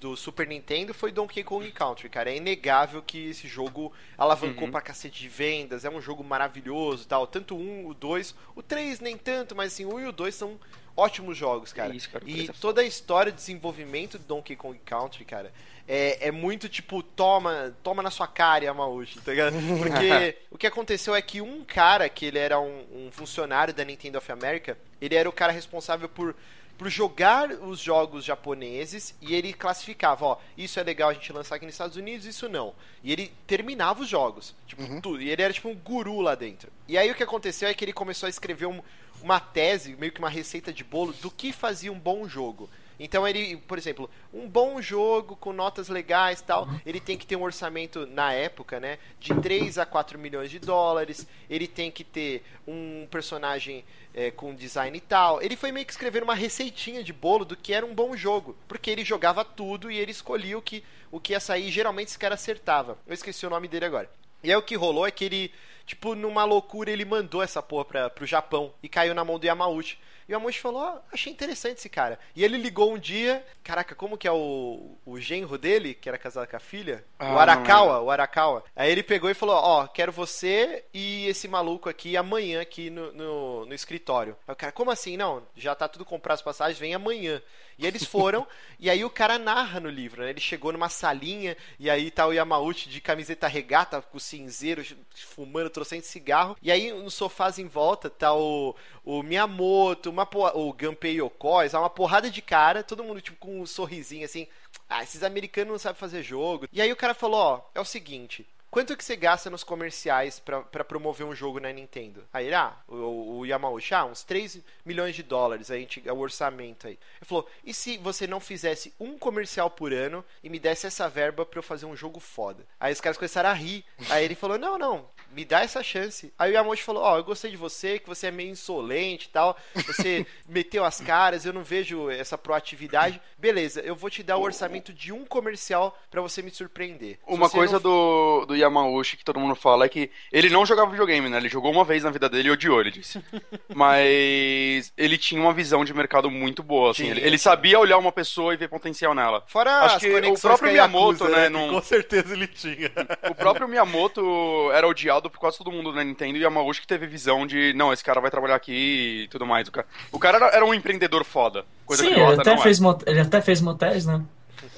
do Super Nintendo foi Donkey Kong Country, cara. É inegável que esse jogo alavancou Uhum. pra cacete de vendas, é um jogo maravilhoso e tal. Tanto o 1, o 2, o 3 nem tanto, mas assim, o 1 e o 2 são ótimos jogos, cara. isso, cara, e é toda a história de desenvolvimento do Donkey Kong Country, cara, é, é muito tipo, toma, toma na sua cara, Yamauchi, tá ligado? Porque o que aconteceu é que um cara, que ele era um, um funcionário da Nintendo of America, ele era o cara responsável por, por jogar os jogos japoneses e ele classificava, ó, isso é legal a gente lançar aqui nos Estados Unidos, isso não. E ele terminava os jogos, tipo, tudo. E ele era tipo um guru lá dentro. E aí o que aconteceu é que ele começou a escrever um- uma tese, meio que uma receita de bolo do que fazia um bom jogo. Então ele, por exemplo, um bom jogo com notas legais tal, ele tem que ter um orçamento na época, né, de 3 a 4 milhões de dólares, ele tem que ter um personagem é, com design e tal. Ele foi meio que escrevendo uma receitinha de bolo do que era um bom jogo, porque ele jogava tudo e ele escolhia o que, o que ia sair, e geralmente esse cara acertava. Eu esqueci o nome dele agora. E aí o que rolou é que ele, tipo, numa loucura, ele mandou essa porra pra, pro Japão e caiu na mão do Yamauchi. E o Yamauchi falou, ó, achei interessante esse cara. E ele ligou um dia, caraca, como que é o, o genro dele, que era casado com a filha? Ah, o Arakawa, o Arakawa. Aí ele pegou e falou, ó, quero você e esse maluco aqui amanhã aqui no, no, no escritório. Aí o cara, como assim? Não, já tá tudo comprado as passagens, vem amanhã. E eles foram, e aí o cara narra no livro, né? Ele chegou numa salinha, e aí tá o Yamauchi de camiseta regata, com cinzeiro, fumando, trouxendo cigarro. E aí nos sofás em volta tá o, o Miyamoto, uma o Gunpei Yokoi, sabe? uma porrada de cara, todo mundo tipo com um sorrisinho assim. Ah, esses americanos não sabem fazer jogo. E aí o cara falou, ó, é o seguinte, Quanto que você gasta nos comerciais pra promover um jogo na Nintendo? Aí ele, ah, o, o Yamauchi, ah, uns 3 milhões de dólares, a gente, é o orçamento aí. Ele falou, e se você não fizesse um comercial por ano e me desse essa verba pra eu fazer um jogo foda? Aí os caras começaram a rir. Aí ele falou, não, não, me dá essa chance. Aí o Yamauchi falou, ó, eu gostei de você, que você é meio insolente e tal, você meteu as caras, eu não vejo essa proatividade. Beleza, eu vou te dar o orçamento de um comercial pra você me surpreender. Se Uma coisa não do, do Yamauchi que todo mundo fala é que ele não jogava videogame, né? Ele jogou uma vez na vida dele e odiou, ele disse. Mas ele tinha uma visão de mercado muito boa, assim. Ele, ele sabia olhar uma pessoa e ver potencial nela. Fora Acho que o próprio Miyamoto, Yakuza, né, que não- Com certeza ele tinha. O próprio Miyamoto era odiado por quase todo mundo na Nintendo e Yamauchi que teve visão de, não, esse cara vai trabalhar aqui e tudo mais. O cara, o cara era, era um empreendedor foda. Coisa Sim, que ele até, não fez mot- ele até fez motéis, né?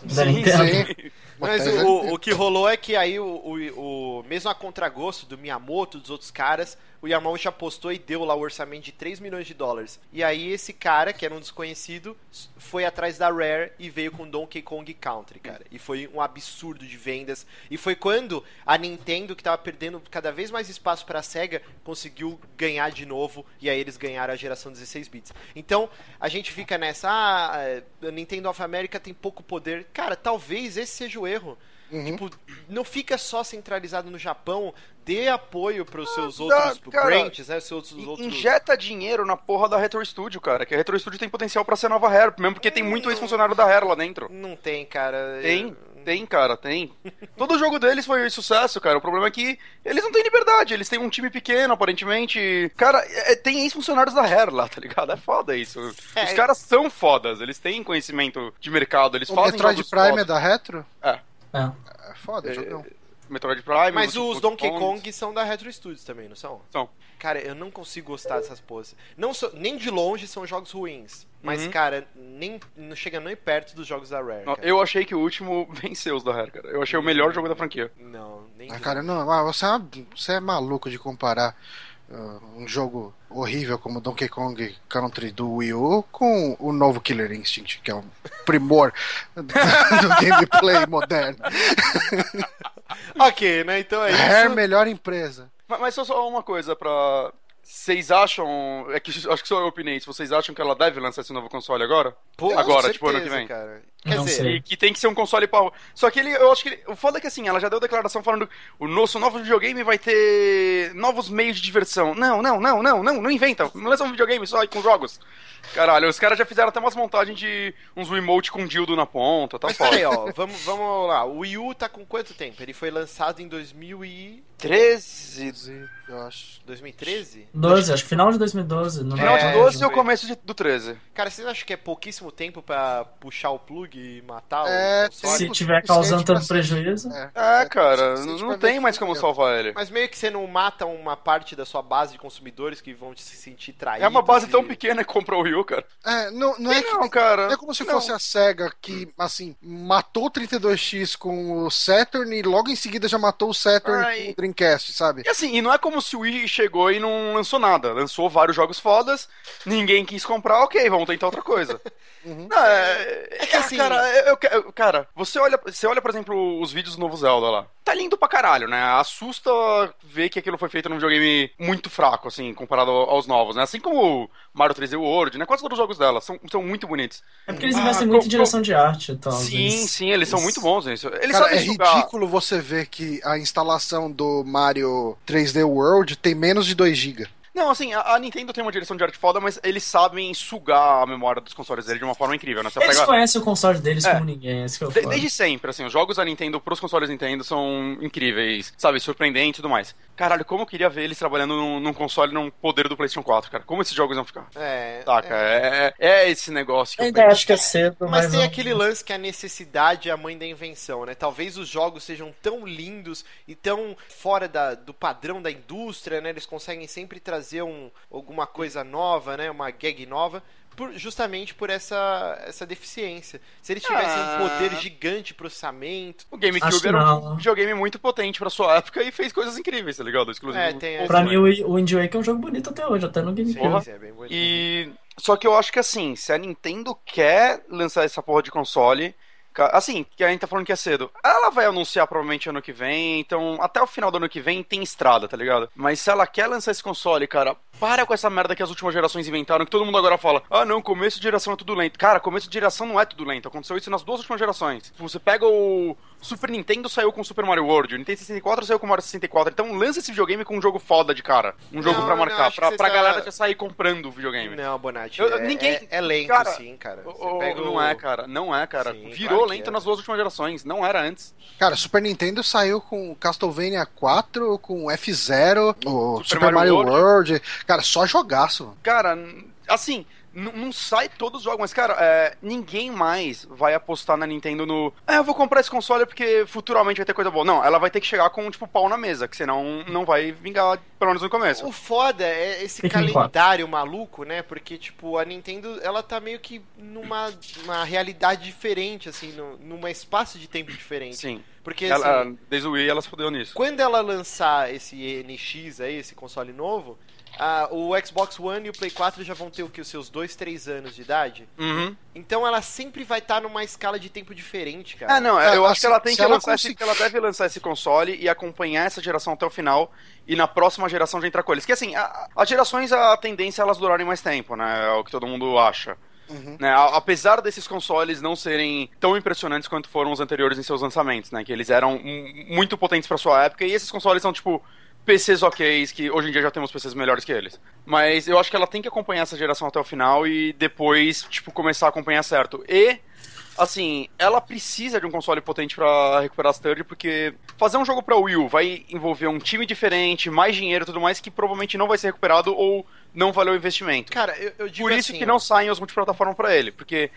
Da Nintendo. Sim. Mas Motéis, o, né? o que rolou é que aí o, o, o- mesmo a contragosto do Miyamoto, dos outros caras, o Yamauchi apostou e deu lá o orçamento de 3 milhões de dólares. E aí esse cara, que era um desconhecido, foi atrás da Rare e veio com Donkey Kong Country, cara. E foi um absurdo de vendas. E foi quando a Nintendo, que tava perdendo cada vez mais espaço pra SEGA, conseguiu ganhar de novo. E aí eles ganharam a geração 16 bits. Então, a gente fica nessa, ah, a Nintendo of America tem pouco poder. Cara, talvez esse seja o erro. Tipo, não fica só centralizado no Japão, dê apoio para os seus dá, outros cara. branches, né? Seus outros. Injeta dinheiro na porra da Retro Studio, cara. Que a Retro Studio tem potencial pra ser nova Rare, mesmo porque tem muito ex-funcionário da Rare lá dentro. Não tem, cara. Tem, tem, cara, tem. Todo jogo deles foi sucesso, cara. O problema é que eles não têm liberdade. Eles têm um time pequeno, aparentemente. Cara, é- tem ex-funcionários da Rare lá, tá ligado? É foda isso. É. Os caras são fodas. Eles têm conhecimento de mercado. Eles O fazem Metroid jogos Prime é fodas. da Retro? É. É. É foda, jogão. Metroid Prime. Mas os Donkey Kong são da Retro Studios também, não são? São. Cara, eu não consigo gostar dessas poses. Não sou- nem de longe são jogos ruins. Mas, Uhum. cara, nem, não chega nem perto dos jogos da Rare. Não. Eu achei que o último venceu os da Rare, cara. Eu achei o melhor jogo da franquia. Não, nem Ah, de cara, não, ah, você, é, você é maluco de comparar um jogo horrível como Donkey Kong Country do Wii U com o novo Killer Instinct, que é um primor do gameplay moderno. Ok, né? Então é isso. melhor empresa. Mas, mas só, só uma coisa pra. Vocês acham. É que acho que só eu opinei. Se vocês acham que ela deve lançar esse novo console agora? Pô, agora, tipo, ano que vem. Cara. Quer Não dizer, sei. Que tem que ser um console pau. Só que ele, eu acho que ele, o foda é que assim, ela já deu declaração falando o nosso novo videogame vai ter novos meios de diversão. Não, não, não, não, não, não inventa. Não lança um videogame só aí com jogos. Caralho, os caras já fizeram até umas montagens de uns remote com dildo na ponta, tá Mas foda. peraí, ó, vamos, vamos lá. O Wii U tá com quanto tempo? Ele foi lançado em 2000 e... 13. Eu acho. 2013? 12, acho que final de 2012. Não Final É, de 12 e o foi. começo de- do 13. Cara, vocês acham que é pouquíssimo tempo pra puxar o plug e matar É, o console? Se tiver causando tanto prejuízo. É, É, cara, suficiente não tem mais que como salvar ele. Mas meio que você não mata uma parte da sua base de consumidores que vão se sentir traídos. É uma base tão e- pequena que comprou o Wii U, cara. É, não, não é que Não, cara. Não é como se não. fosse a SEGA que, assim, matou o 32X com o Saturn e logo em seguida já matou o Saturn Ai. com o Dreamcast, sabe? E assim, e não é como se o Wii chegou e não lançou nada. Lançou vários jogos fodas, ninguém quis comprar, ok, vamos tentar outra coisa. Uhum. Não, é, é que assim- cara, eu, eu- cara, você olha, você olha, por exemplo, os vídeos do novo Zelda lá. Tá lindo pra caralho, né? Assusta ver que aquilo foi feito num videogame muito fraco, assim, comparado aos novos, né? Assim como o Mario 3D World, né? Quase todos os jogos dela são, são muito bonitos. É porque eles Ah, investem muito em direção de arte e tal. sim, eles- sim, eles são muito bons nisso. Eles Cara, é jogar- ridículo você ver que a instalação do Mario 3D World tem menos de 2 GB. Não, assim, a, a Nintendo tem uma direção de arte foda, mas eles sabem sugar a memória dos consoles dele de uma forma incrível, né? Você Eles pega- conhecem o console deles É. como ninguém, esse que eu De- falo. desde sempre, assim, os jogos da Nintendo pros consoles Nintendo são incríveis, sabe, surpreendentes e tudo mais. Caralho, como eu queria ver eles trabalhando num, num console num poder do PlayStation 4, cara. Como esses jogos vão ficar? É, Saca, é. é, é esse negócio que eu Ainda penso. acho que é cedo, mas, Mas tem não- aquele lance que a necessidade é a mãe da invenção, né? Talvez os jogos sejam tão lindos e tão fora da- do padrão da indústria, né? Eles conseguem sempre trazer um, alguma coisa nova, né? Uma gag nova. por- justamente por essa, essa deficiência. Se eles tivessem Ah. um poder gigante de processamento. O GameCube era um videogame muito potente pra sua época e fez coisas incríveis, tá ligado? Exclusivo. É, tem Pra mim, o, o Wind Waker é um jogo bonito até hoje, até no GameCube. Sim, é bem bonito. E. Só que eu acho que assim, se a Nintendo quer lançar essa porra de console. Assim, que a gente tá falando que é cedo. Ela vai anunciar provavelmente ano que vem, então até o final do ano que vem tem estrada, tá ligado? Mas se ela quer lançar esse console, cara, para com essa merda que as últimas gerações inventaram, que todo mundo agora fala: ah, não, começo de geração é tudo lento. Cara, começo de geração não é tudo lento. Aconteceu isso nas duas últimas gerações. Você pega o. Super Nintendo saiu com Super Mario World, o Nintendo 64 saiu com Mario 64. Então lança esse videogame com um jogo foda de cara. Um jogo Não, pra não, marcar, pra, pra tá- galera já sair comprando o videogame. Não, Bonatti, Eu- é, ninguém- é, é lento cara, sim, cara. Você ô, pega não o- é, cara. Não é, cara. Sim, Virou que lento é. nas duas últimas gerações. Não era antes. Cara, Super Nintendo saiu com Castlevania 4, com F-Zero, o Super Super, Mario Mario, World. Cara, só jogaço. Cara, assim, n- não sai todos os jogos, mas, cara, é, ninguém mais vai apostar na Nintendo no. É, eu vou comprar esse console porque futuramente vai ter coisa boa. Não, ela vai ter que chegar com, tipo, pau na mesa, que senão não vai vingar, pelo menos no começo. O foda é esse calendário maluco, né? Porque, tipo, a Nintendo, ela tá meio que numa uma realidade diferente, assim, no, numa espaço de tempo diferente. Sim. Porque, Ela, assim, desde o Wii ela se fodeu nisso. quando ela lançar esse NX aí, esse console novo, ah, o Xbox One e o Play 4 já vão ter o que? Os seus 2, 3 anos de idade? Uhum. Então ela sempre vai estar numa escala de tempo diferente, cara. Ah, não, Cara, eu acho que ela tem que ela lançar esse, conseguir- que ela deve lançar esse console e acompanhar essa geração até o final e na próxima geração já entrar com eles. Que assim, a- as gerações, a tendência é elas durarem mais tempo, né? É o que todo mundo acha. Uhum. Né, a- apesar desses consoles não serem tão impressionantes quanto foram os anteriores em seus lançamentos, né? Que eles eram muito potentes pra sua época e esses consoles são tipo PCs ok, que hoje em dia já temos PCs melhores que eles. Mas eu acho que ela tem que acompanhar essa geração até o final e depois, tipo, começar a acompanhar certo. E assim, ela precisa de um console potente pra recuperar as third, porque fazer um jogo pra Wii U vai envolver um time diferente, mais dinheiro e tudo mais, que provavelmente não vai ser recuperado ou não valeu o investimento. Cara, eu, eu digo Por isso assim, que não saem os multiplataformas pra ele, porque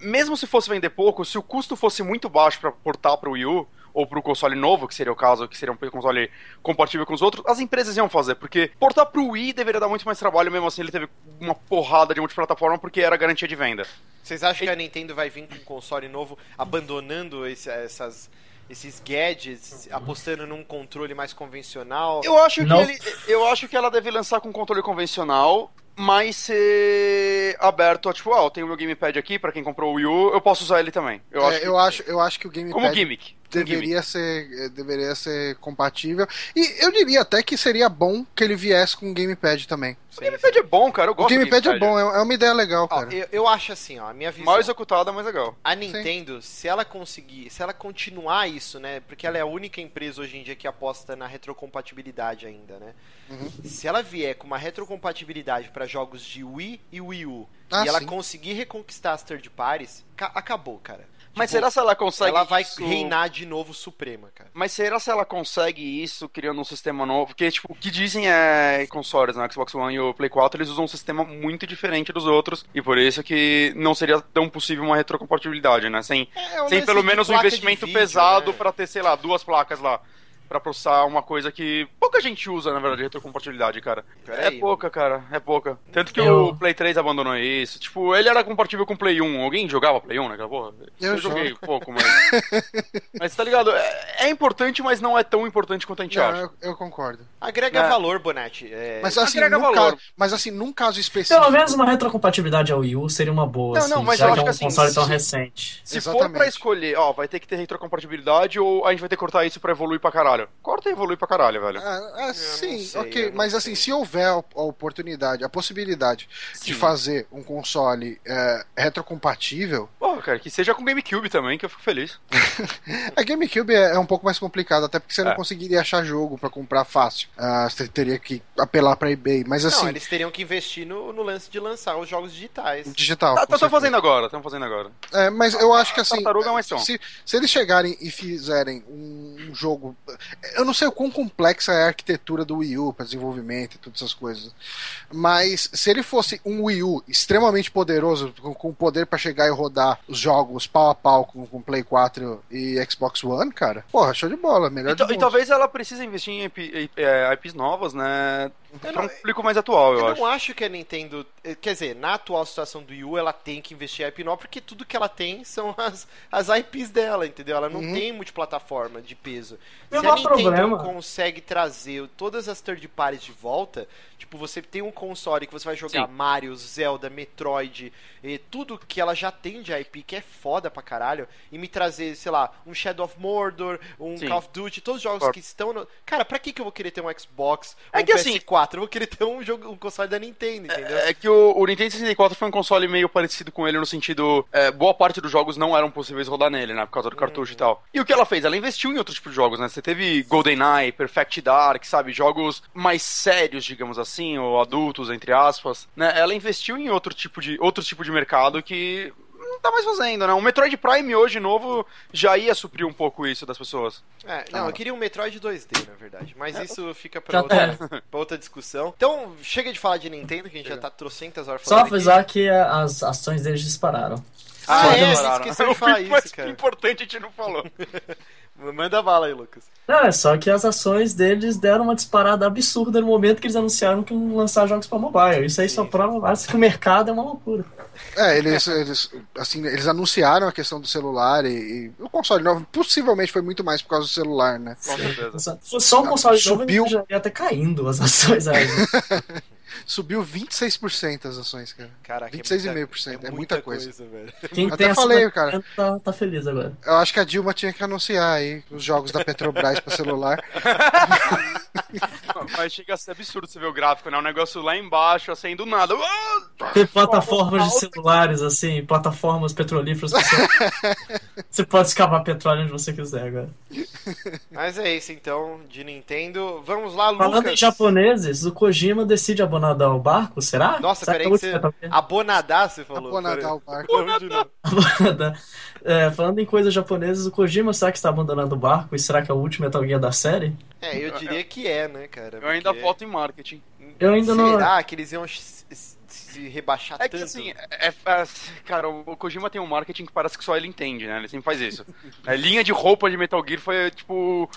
mesmo se fosse vender pouco, se o custo fosse muito baixo pra portar pro Wii U, ou pro console novo, que seria o caso, que seria um console compatível com os outros, as empresas iam fazer, porque portar pro Wii deveria dar muito mais trabalho, mesmo assim ele teve uma porrada de multiplataforma porque era garantia de venda. Vocês acham que a Nintendo vai vir com um console novo, abandonando esse- essas, esses gadgets, apostando num controle mais convencional? Eu acho que ele, eu acho que ela deve lançar com controle convencional, mas ser aberto a tipo, ah, eu tenho meu gamepad aqui pra quem comprou o Wii U, eu posso usar ele também. Eu É, acho que- eu, acho, eu acho que o Gamepad como gimmick. Deveria ser, eh, deveria ser compatível. E eu diria até que seria bom que ele viesse com o Gamepad também. O gamepad é bom, cara, eu O gosto do Gamepad é bom, é é uma ideia legal, Ó, cara. eu, eu acho assim, ó, a minha visão. Mais executada, mais legal. A Nintendo, se ela conseguir, se ela continuar isso, né? Porque ela é a única empresa hoje em dia que aposta na retrocompatibilidade ainda, né? Uhum. Se ela vier com uma retrocompatibilidade para jogos de Wii e Wii U Ah, e ela sim. conseguir reconquistar as third parties, ca- acabou, cara. Mas Tipo, será se ela consegue ela vai isso... reinar de novo suprema, cara. Mas será se ela consegue isso criando um sistema novo? Porque, tipo, o que dizem é consoles, né? Xbox One e o Play 4, eles usam um sistema muito diferente dos outros. E por isso que não seria tão possível uma retrocompatibilidade, né? Sem, É, sem pelo menos um investimento vídeo, pesado né? pra ter, sei lá, duas placas lá. Pra processar uma coisa que pouca gente usa, na verdade, retrocompatibilidade, cara. Peraí. É pouca, cara. É pouca. Tanto que Eu- o Play 3 abandonou isso. Tipo, ele era compatível com o Play 1. Alguém jogava Play 1 naquela porra? Eu joguei pouco, mas. mas tá ligado? É, é importante, mas não é tão importante quanto a gente Não, acha. eu, eu concordo. Agrega É. valor, Bonatti. É, Mas assim, agrega num valor. caso, mas assim, num caso específico. Pelo menos uma retrocompatibilidade ao Wii U seria uma boa, Não, não, assim, mas já eu que é acho um que assim, console tão se- recente. Se for Exatamente. pra escolher, ó, vai ter que ter retrocompatibilidade ou a gente vai ter que cortar isso pra evoluir pra caralho. Corta e evolui pra caralho, velho. Ah, ah, não sim, sei, ok, não mas assim, sei. se houver a oportunidade, a possibilidade Sim. de fazer um console é, retrocompatível, Pô, cara, que seja com GameCube também, que eu fico feliz. a GameCube é, é um pouco mais complicado, até porque você não É. conseguiria achar jogo pra comprar fácil. Ah, você teria que apelar pra eBay, mas assim, Não, eles teriam que investir no, no lance de lançar os jogos digitais. digital. Tá, tá, fazendo agora, estão fazendo agora. É, mas eu acho que assim, Tartaruga é ação. se, se eles chegarem e fizerem um jogo, eu não sei o quão complexa é a arquitetura do Wii U para desenvolvimento e todas essas coisas, mas se ele fosse um Wii U extremamente poderoso, com, com poder para chegar e rodar os jogos pau a pau com, com Play 4 e Xbox One, cara, porra, show de bola, melhor E, e talvez ela precise investir em IP, é, IPs novas, né? Eu Pra um não- público mais atual, eu, Eu acho. não acho que a Nintendo. eh, Quer dizer, na atual situação do Wii U, ela tem que investir em IP nova, porque tudo que ela tem são as, as IPs dela, entendeu? Ela não Uhum. tem multiplataforma de peso. Não Se a Nintendo problema. consegue trazer todas as third parties de volta, tipo, você tem um console que você vai jogar Sim. Mario, Zelda, Metroid, e tudo que ela já tem de IP, que é foda pra caralho, e me trazer, sei lá, um Shadow of Mordor, um Sim. Call of Duty, todos os jogos Concordo. que estão no. Cara, pra que, que eu vou querer ter um Xbox É ou um que assim- PS4? Eu vou querer ter um jogo, um console da Nintendo, entendeu? É que o, o Nintendo 64 foi um console meio parecido com ele no sentido. é, boa parte dos jogos não eram possíveis rodar nele, né? Por causa do cartucho e tal. E o que ela fez? Ela investiu em outro tipo de jogos, né? Você teve GoldenEye, Perfect Dark, sabe? Jogos mais sérios, digamos assim, ou adultos, entre aspas. Né? Ela investiu em outro tipo de, outro tipo de mercado que. Não tá mais fazendo, né? O Metroid Prime hoje novo já ia suprir um pouco isso das pessoas. É, não, Ah. eu queria um Metroid 2D, na verdade. Mas É, isso fica pra outra, tá. pra outra discussão. Então, chega de falar de Nintendo, que a gente já tá trocentas horas Só falando. aqui. avisar que a- as ações deles dispararam. Ah, Só é, demonstrar. você esqueceu de falar Mas isso, que cara. importante a gente não falou. Manda bala aí, Lucas. Não, é só que as ações deles deram uma disparada absurda no momento que eles anunciaram que iam lançar jogos pra mobile. Isso aí só prova mais que o mercado é uma loucura. É, eles, eles, assim, eles anunciaram a questão do celular e, e o console novo possivelmente foi muito mais por causa do celular, né? Com certeza. Só um console novo, Subiu. já ia até caindo as ações aí. Subiu 26% as ações, cara. Caraca, 26,5%, é muita coisa. velho. Quem Até tem falei, cara. 40 Tá, tá feliz agora. Eu acho que a Dilma tinha que anunciar aí os jogos da Petrobras pra celular. Mas chega a ser absurdo você ver o gráfico, né? Um negócio lá embaixo, assim, do nada. Ah! Tem plataformas de celulares, assim, plataformas petrolíferas. Você, você pode escavar petróleo onde você quiser agora. Mas é isso, então, de Nintendo. Vamos lá, Lucas. Falando em japoneses, o Kojima decide abonadar o barco, será? Nossa, será peraí que que você... Abonadar, você falou. Abonadar o barco. Abonadar? É, falando em coisas japonesas, o Kojima será que está abandonando o barco? E será que é o último Metal Gear da série? É, eu diria que é, né, cara? Eu ainda porque voto em marketing. Eu ainda não. Será que eles iam se rebaixar É que tanto? assim, é, é- cara, o Kojima tem um marketing que parece que só ele entende, né? Ele sempre faz isso. A linha de roupa de Metal Gear foi, tipo,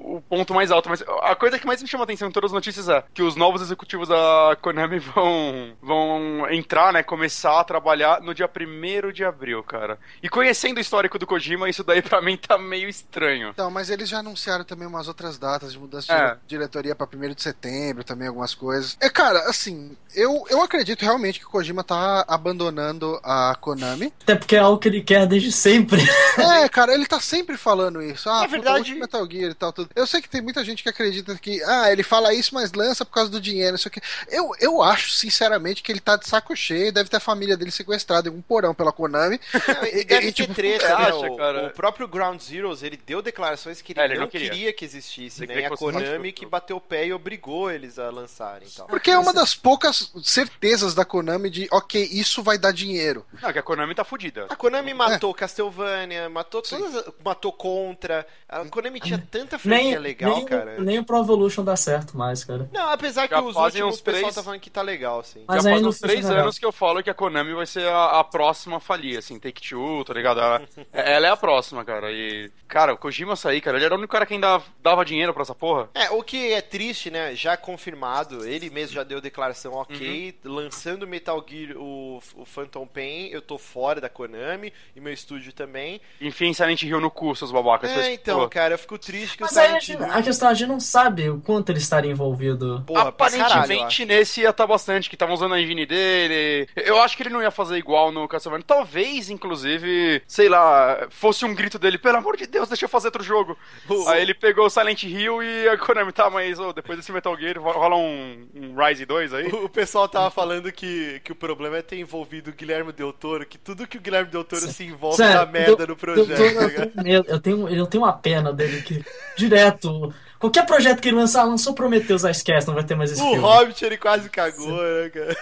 o ponto mais alto. Mas a coisa que mais me chama a atenção em todas as notícias é que os novos executivos da Konami vão, vão entrar, né? Começar a trabalhar no dia 1 de abril, cara. E conhecendo o histórico do Kojima, isso daí pra mim tá meio estranho. Então, mas eles já anunciaram também umas outras datas de mudança É. de diretoria pra 1 de setembro, também algumas coisas. É, cara, assim, eu, eu acredito realmente que o Kojima tá abandonando a Konami. Até porque é algo que ele quer desde sempre. É, cara, ele tá sempre falando isso. Ah, Na puta, verdade- último Metal Gear e tal, tudo. Eu sei que tem muita gente que acredita que, ah, ele fala isso, mas lança por causa do dinheiro, isso aqui. Eu, eu acho, sinceramente, que ele tá de saco cheio, deve ter a família dele sequestrada em um porão pela Konami. Não, e deve e, ter tipo, treta, você né? acha, o, cara? o próprio Ground Zeroes, ele deu declarações que ele, É, ele não, não queria. queria. que existisse, Ele né? E a Konami que bateu o pé e obrigou eles a lançarem tal. Porque é uma das poucas certezas da Konami de, ok, isso vai dar dinheiro. Não, que a Konami tá fudida. A Konami matou Castlevania, matou todas, matou Contra. A Konami tinha tanta franquia nem, legal, nem, cara. nem o Pro Evolution dá certo mais, cara. Não, apesar que Já os fazem últimos uns o pessoal três- tá falando que tá legal, sim. Mas Já aí faz uns três funciona. anos que eu falo que a Konami vai ser a, a próxima a falir, assim, Take Two, tá ligado? Ela, ela é a próxima, cara. E, cara, o Kojima sair, cara, ele era o único cara que ainda dava dinheiro pra essa porra. É, o que é triste, né? Já confirmado, ele mesmo já deu declaração, ok, Uhum. lançando Metal Gear, o, o Phantom Pain, eu tô fora da Konami, e meu estúdio também. Enfim, Silent Hill no cu, seus babacas. É, então, pô, cara, eu fico triste que Mas Silent a, questão é a gente não sabe o quanto ele estaria envolvido. Porra, caralho, Aparentemente acho. nesse ia estar bastante, que estavam usando a engine dele. Eu acho que ele não ia fazer igual no Castlevania. Talvez, inclusive, sei lá, fosse um grito dele, pelo amor de Deus, deixa eu fazer outro jogo. O- Aí ele pegou o Silent Hill e a Konami, tá, mas ô, depois desse Metal Gear rola um, um Rise 2 aí. O pessoal tava falando que, que o problema é ter envolvido o Guilherme Del Toro, que tudo que o Guilherme Del Toro se envolve Sério, dá merda eu- no projeto. tô- tá eu tenho medo, eu tenho, eu tenho uma pena dele que direto. Qualquer projeto que ele lançar, lançou Prometheus, a esquece, não vai ter mais esse o filme. Hobbit ele quase cagou, né, cara?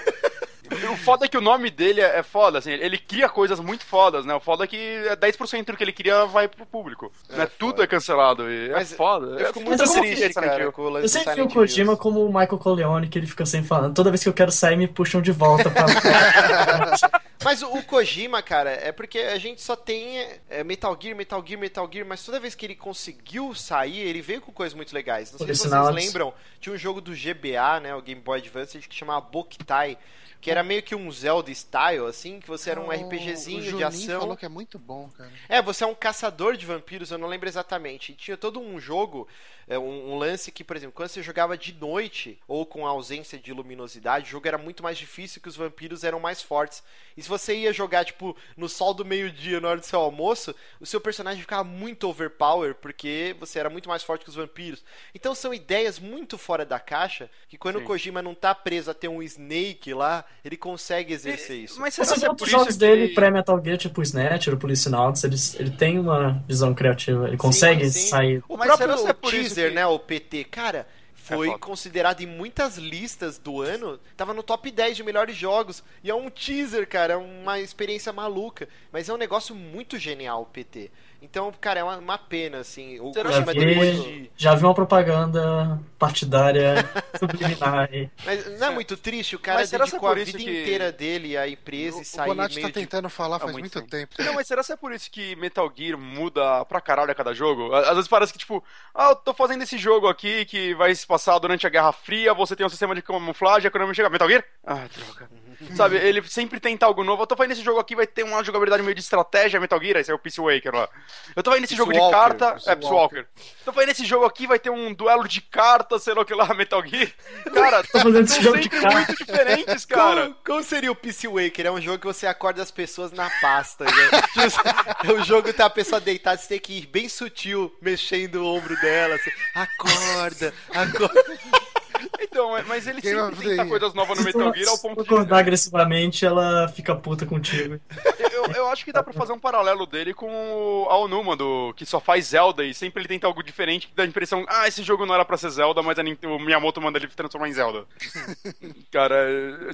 O foda é que o nome dele é é foda, assim, ele cria coisas muito fodas, né? O foda é que é 10% do que ele cria vai pro público. né? Tudo é cancelado. E Mas é foda. Eu fico É muito eu triste, cara, com Eu sempre vi o Kojima como o Michael Corleone, que ele fica sempre falando. Toda vez que eu quero sair, me puxam de volta pra. Mas o, Kojima, cara, é porque a gente só tem é, Metal Gear, Metal Gear, Metal Gear, mas toda vez que ele conseguiu sair, ele veio com coisas muito legais. Não sei Por se vocês lembram, tinha um jogo do GBA, né, o Game Boy Advance, que chamava Boktai, que era meio que um Zelda style, assim, que você era um O- RPGzinho o de ação. falou que é muito bom, cara. É, você é um caçador de vampiros, eu não lembro exatamente. E tinha todo um jogo, é, um, um lance que, por exemplo, quando você jogava de noite ou com ausência de luminosidade, o jogo era muito mais difícil que os vampiros eram mais fortes. E se você ia jogar, tipo, no sol do meio-dia, na hora do seu almoço, o seu personagem ficava muito overpower, porque você era muito mais forte que os vampiros. Então são ideias muito fora da caixa, que quando Sim. o Kojima não tá preso a ter um Snake lá, ele consegue exercer isso. Mas Você que vê é outros por jogos isso dele que... pré-Metal Gear, tipo o Snatcher, o Policenauts, ele, ele tem uma visão criativa, ele consegue Sim, sim. sair. O Mas próprio será que é por isso né, o PT, cara, foi É considerado em muitas listas do ano, tava no top 10 de melhores jogos. E é um teaser, cara, é uma experiência maluca. Mas é um negócio muito genial o PT. Então, cara, é uma, uma pena, assim. O Será Já Kojima é depois de. vi, já vi uma propaganda partidária subliminar. aí. Mas não é muito triste? O cara Mas será que é dedicou a vida que- inteira dele à empresa O, e o saiu Bonatti meio tá de tentando falar faz muito muito tempo. Não, mas será que é por isso que Metal Gear muda pra caralho a cada jogo? Às vezes parece que, tipo, ah, eu tô fazendo esse jogo aqui que vai se passar durante a Guerra Fria, você tem um sistema de camuflagem, a Konami chega, Metal Gear? Ah, droga. Sabe, ele sempre tenta algo novo. Eu tô fazendo esse jogo aqui, vai ter uma jogabilidade meio de estratégia, Metal Gear, esse é o Peace Waker lá. Eu tô fazendo esse Peace jogo de Walker, carta, Peace é, Peace Walker. Tô fazendo esse jogo aqui, vai ter um duelo de cartas, sei lá o que lá, Metal Gear. Cara, Tô fazendo esse jogo de sempre carta. muito diferentes, cara. Como, como seria o Peace Waker? É um jogo que você acorda as pessoas na pasta. Né? Tipo, o jogo tá a pessoa deitada, você tem que ir bem sutil, mexendo o ombro dela. Assim, acorda, acorda. Então, mas ele Game sempre tenta coisas novas no Se Metal Gear ao ponto de... acordar agressivamente, ela fica puta contigo. Eu, eu, acho que dá pra fazer um paralelo dele com o Aonuma, do, que só faz Zelda e sempre ele tenta algo diferente que dá a impressão, ah, esse jogo não era pra ser Zelda, mas a Nintendo- o Miyamoto manda ele transformar em Zelda. Cara,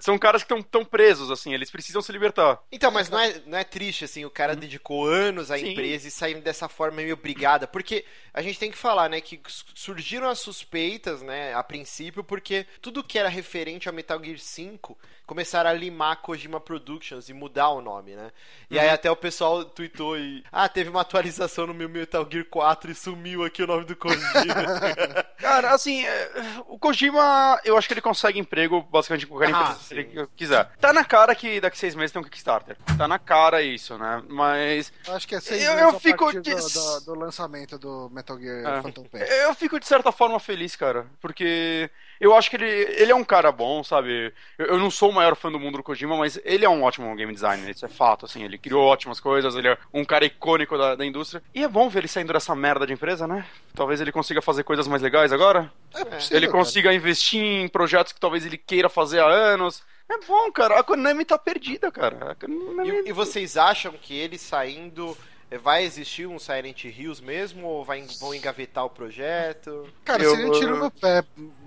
são caras que estão tão presos, assim, eles precisam se libertar. Então, mas não é, não é triste, assim, o cara dedicou anos à Sim. empresa e saindo dessa forma meio obrigada, porque a gente tem que falar, né, que surgiram as suspeitas, né, a princípio, porque tudo que era referente ao Metal Gear 5 começaram a limar Kojima Productions e mudar o nome, né? E aí até o pessoal tweetou e, ah, teve uma atualização no meu Metal Gear 4 e sumiu aqui o nome do Kojima. Cara, assim, é, o Kojima, eu acho que ele consegue emprego basicamente em qualquer Ah, empresa se sim. ele quiser. Tá na cara que daqui seis meses tem um Kickstarter. Tá na cara isso, né? Mas Eu acho que é seis Eu- meses eu a fico partir do, do- do lançamento do Metal Gear É. Phantom Pain. eu fico de certa forma feliz, cara. Porque eu acho que ele, ele é um cara bom, sabe? Eu, eu não sou o maior fã do mundo do Kojima, mas ele é um ótimo game designer, isso é fato, assim. Ele criou ótimas coisas, ele é um cara icônico da, da indústria. E é bom ver ele saindo dessa merda de empresa, né? Talvez ele consiga fazer coisas mais legais agora. É possível, ele cara. consiga investir em projetos que talvez ele queira fazer há anos. É bom, cara. A Konami tá perdida, cara. Konami... e, e vocês acham que ele saindo vai existir um Silent Hills mesmo ou vai, vão engavetar o projeto? Cara, Eu- seria um tiro no pé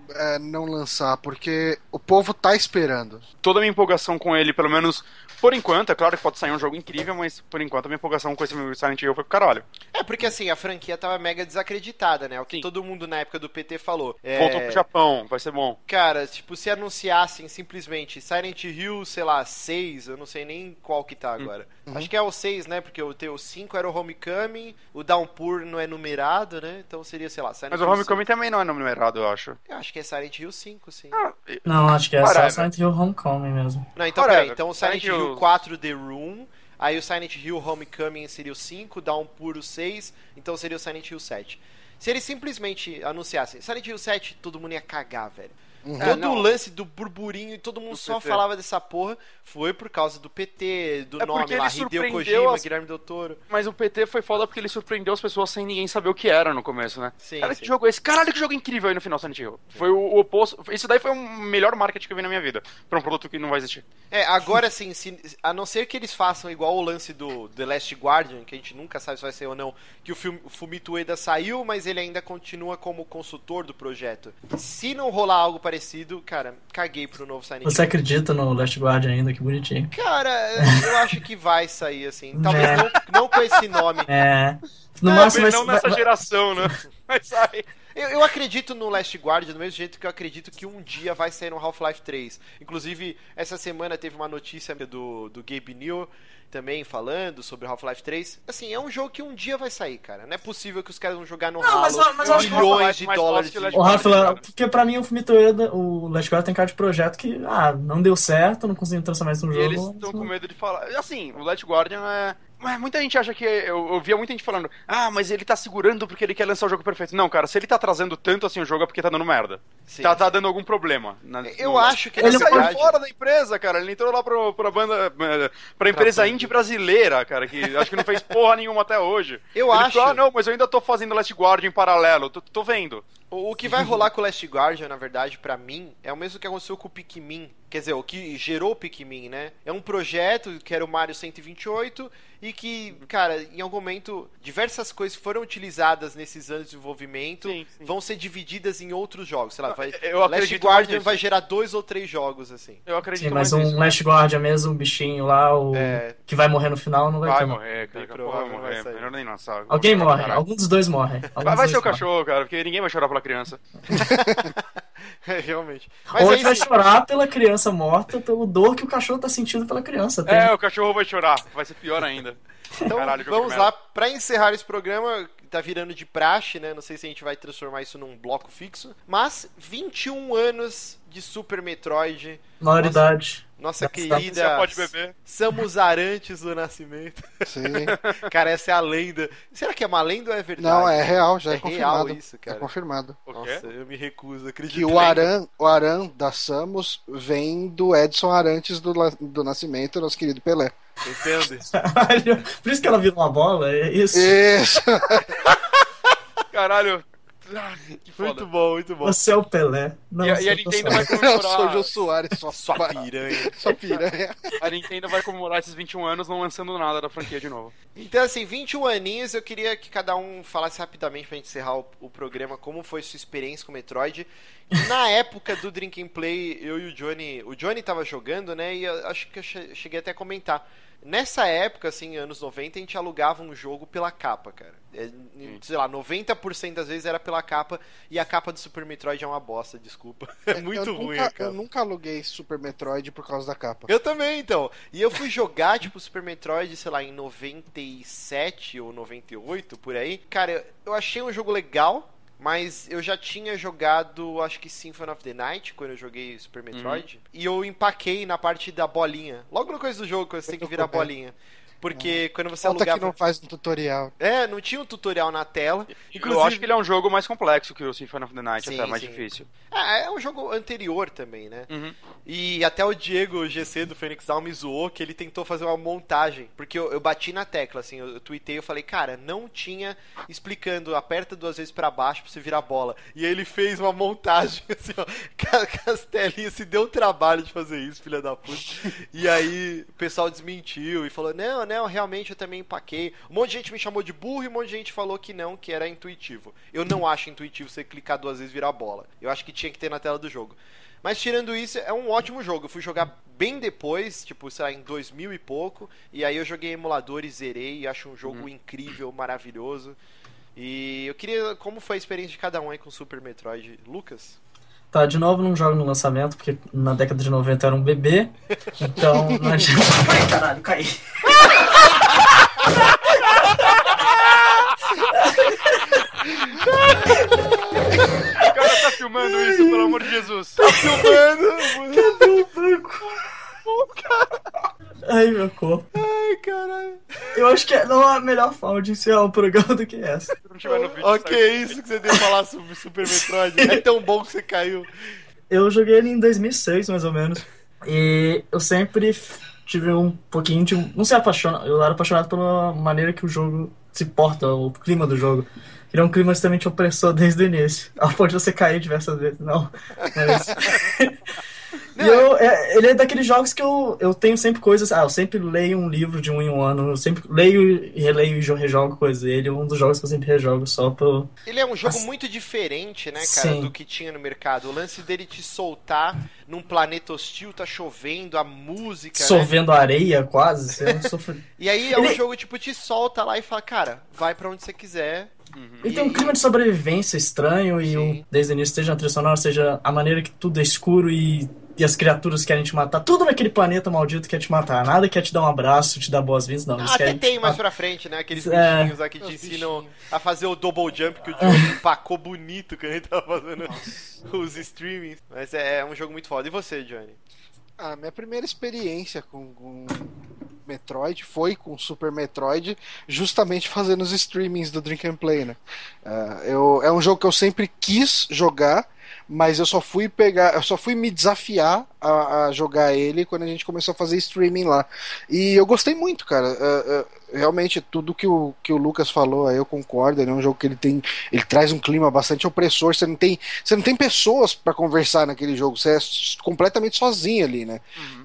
é, não lançar, porque o povo tá esperando. Toda a minha empolgação com ele, pelo menos por enquanto, é claro que pode sair um jogo incrível, mas por enquanto a minha empolgação com esse Silent Hill foi pro caralho. É, porque assim, a franquia tava mega desacreditada, né? O que Sim. todo mundo na época do PT falou. É, Voltou pro Japão, vai ser bom. Cara, tipo, se anunciassem simplesmente Silent Hill, sei lá, 6, eu não sei nem qual que Hum. tá agora. Acho que é o 6, né? Porque o teu 5 era o Homecoming, o Downpour não é numerado, né? Então seria, sei lá, Silent Mas o Homecoming também não é numerado, eu acho. 5. Eu acho que é Silent Hill 5, sim. Ah, Não, acho que é só. Silent Hill Homecoming mesmo. Não, então peraí. Então o Silent Silent Hill Hill- 4 The Room, aí o Silent Hill Homecoming seria o 5, Downpour o 6, então seria o Silent Hill 7. Se eles simplesmente anunciassem Silent Hill 7, todo mundo ia cagar, velho. É, Todo não. o lance do burburinho e todo mundo Do só PT. falava dessa porra foi por causa do PT, do É nome lá, Hideo Kojima, as- Guilherme Del Toro. Mas o PT foi foda porque ele surpreendeu as pessoas sem ninguém saber o que era no começo, né? Sim, Cara, sim. que jogo é esse? Caralho, que jogo incrível aí no final, Silent Hill. Foi o, o oposto. Isso daí foi o melhor marketing que eu vi na minha vida. Pra um produto que não vai existir. É, agora sim, se- a não ser que eles façam igual o lance do The Last Guardian, que a gente nunca sabe se vai ser ou não, que o filme, o Fumito Ueda saiu, mas ele ainda continua como consultor do projeto. Se não rolar algo parecido, cara, caguei pro novo Silent Você Hill. acredita no Last Guardian ainda? Que bonitinho. Cara, eu acho que vai sair assim. Talvez É. não, não com esse nome. É. No É, máximo vai, não vai- nessa vai- geração, né? Mas sai. Eu, eu acredito no Last Guardian do mesmo jeito que eu acredito que um dia vai sair no Half-Life 3. Inclusive, essa semana teve uma notícia do, do Gabe New também falando sobre Half-Life 3. Assim, é um jogo que um dia vai sair, cara. Não é possível que os caras vão jogar no Não, mas- ralo mas milhões Half-Life de dólares. de- O Guardian, porque pra mim o Fumito Ueda, o Last Guardian tem cara de projeto que, ah, não deu certo, não conseguiu transformar isso num E jogo. eles estão com medo de falar. Assim, o Last Guardian é. Mas muita gente acha que. Eu, eu via muita gente falando, ah, mas ele tá segurando porque ele quer lançar o jogo perfeito. Não, cara, se ele tá atrasando tanto assim o jogo é porque tá dando merda. Sim. Tá, tá dando algum problema. na- Eu no- acho que, Ele na saiu verdade... fora da empresa, cara. Ele entrou lá pro, pra banda. eh, Pra empresa banda. indie brasileira, cara, que acho que não fez porra nenhuma até hoje. Eu ele acho- Falou, ah, não, mas eu ainda tô fazendo Last Guardian em paralelo. Tô, tô vendo. O, o que vai rolar com o Last Guardian, na verdade, pra mim, é o mesmo que aconteceu com o Pikmin. Quer dizer, o que gerou o Pikmin, né? É um projeto que era o Mario 128 e que, cara, em algum momento, diversas coisas foram utilizadas nesses anos de desenvolvimento Sim, sim. vão ser divididas em outros jogos. Sei lá, vai, eu Last Guardian vai gerar dois ou três jogos, assim. Eu acredito Sim, mas mais um nisso. Last Guardian mesmo, um bichinho lá, o É. que vai morrer no final, não vai, Vai ter. morrer, cara. Porra, vai provável vai morrer. Melhor nem lançar. Alguém pra morre, algum dos dois morre. Vai, vai ser o morre. cachorro, cara, porque ninguém vai chorar pela criança. É, realmente. Mas Ou a aí, gente vai chorar pela criança morta, pelo dor que o cachorro tá sentindo pela criança. Tem- É, o cachorro vai chorar. Vai ser pior ainda. Então, Caralho, vamos lá, pra encerrar esse programa, que tá virando de praxe, né? Não sei se a gente vai transformar isso num bloco fixo, mas 21 anos de Super Metroid, Maioridade. nossa Nossa, querida Você pode beber. Samus Arantes do Nascimento. Sim. Cara, essa é a lenda. Será que é uma lenda ou é verdade? Não, é real, já é, É confirmado. real isso, cara. É confirmado. Nossa, eu me recuso, acredito. Que o Aran, o Aran da Samus vem do Edson Arantes do, do Nascimento, nosso querido Pelé. Entende? Caralho, Por isso que ela vira uma bola, é isso. Isso! Caralho, que foda. Muito bom, muito bom. Você é o Pelé. Não, E a, e a é o Nintendo vai Eu sou o Jô comemorar. Soares, sua, Sua piranha. sua piranha. A Nintendo vai comemorar esses 21 anos não lançando nada da franquia de novo. Então, assim, 21 aninhos, eu queria que cada um falasse rapidamente pra gente encerrar o, o programa como foi sua experiência com Metroid. Na época do Drink and Play, eu e o Johnny. O Johnny tava jogando, né? E eu acho que eu che- cheguei até a comentar. Nessa época, assim, anos 90, a gente alugava um jogo pela capa, cara. É, sei lá, 90% das vezes era pela capa, e a capa do Super Metroid é uma bosta, desculpa. É muito eu ruim, nunca, cara. Eu nunca aluguei Super Metroid por causa da capa. Eu também, então. E eu fui jogar, tipo, Super Metroid, sei lá, em 97 ou 98, por aí. Cara, eu achei um jogo legal, mas eu já tinha jogado, acho que Symphony of the Night, quando eu joguei Super Metroid. E eu empaquei na parte da bolinha. Logo no começo do jogo, quando você tem que virar a bolinha. Porque quando você Falta que alugava... não faz um tutorial. É, não tinha um tutorial na tela. Eu acho que ele é um jogo mais complexo que o Symphony of the Night, Sim, até mais sim. difícil. Ah, é um jogo anterior também, né? Uhum. E até o Diego o GC do Phoenix Down me zoou que ele tentou fazer uma montagem. Porque eu, eu bati na tecla, assim, eu, eu tuitei, eu falei, cara, não tinha explicando, aperta duas vezes pra baixo pra você virar a bola. E aí ele fez uma montagem, assim, ó, com com as telinhas, se deu o trabalho de fazer isso, filha da puta. E aí o pessoal desmentiu e falou, não, não, realmente eu também empaquei. Um monte de gente me chamou de burro e um monte de gente falou que não, que era intuitivo. Eu não acho intuitivo você clicar duas vezes e virar a bola. Eu acho que tinha que ter na tela do jogo. Mas tirando isso, é um ótimo jogo. Eu fui jogar bem depois, tipo, sei lá, em 2000 e pouco. E aí eu joguei emulador e zerei. E acho um jogo incrível, maravilhoso. E eu queria. Como foi a experiência de cada um aí com Super Metroid? Lucas? Tá, de novo não jogo no lançamento, porque na década de 90 eu era um bebê. Então não adianta. Ai, caralho, caí. O cara tá filmando isso, pelo amor de Jesus. Ai, meu corpo. Ai, caralho. Eu acho que não há melhor forma de encerrar um programa do que essa. Vídeo, Ok, sai- isso que você deu falar sobre Super Metroid. É tão bom que você caiu. Eu joguei ele em 2006, mais ou menos. E eu sempre tive um pouquinho de. Não sei apaixonado. Eu era apaixonado pela maneira que o jogo se porta, o clima do jogo. Ele é um clima extremamente opressor desde o início. Ao ponto de você cair diversas vezes. Não. Mas. E eu, é- ele é daqueles jogos que eu, eu tenho sempre coisas. Ah, eu sempre leio um livro de um em um ano. Eu sempre leio e releio e jo- rejogo coisas. Ele é um dos jogos que eu sempre rejogo só pra. Ele é um jogo As- muito diferente, né, cara, Sim. do que tinha no mercado. O lance dele te soltar num planeta hostil, tá chovendo, a música, né? Sorvendo areia quase. Sofre. E aí é um Ele- jogo, tipo, te solta lá e fala, cara, vai pra onde você quiser. Ele tem um clima de sobrevivência estranho e o, desde o início, seja a trilha sonora, seja a maneira que tudo é escuro e, e as criaturas querem te matar. Tudo naquele planeta maldito quer te matar. Nada quer te dar um abraço, te dar boas-vindas, não. Ah, até querem tem te mais pra frente, né? Aqueles É. bichinhos lá que te ensinam bichinhos. a fazer o double jump que o Diogo empacou bonito quando ele tava fazendo os streamings. Mas é um jogo muito foda. E você, Johnny? A minha primeira experiência com, com Metroid foi com Super Metroid, justamente fazendo os streamings do Drink and Play, né? Ah, eu, é um jogo que eu sempre quis jogar, mas eu só fui pegar, eu só fui me desafiar a, a jogar ele quando a gente começou a fazer streaming lá. E eu gostei muito, cara. Realmente tudo que o, que o Lucas falou, aí eu concordo. Ele é um jogo que ele tem, ele traz um clima bastante opressor. Você não tem, você não tem pessoas para conversar naquele jogo. Você é completamente sozinho ali, né?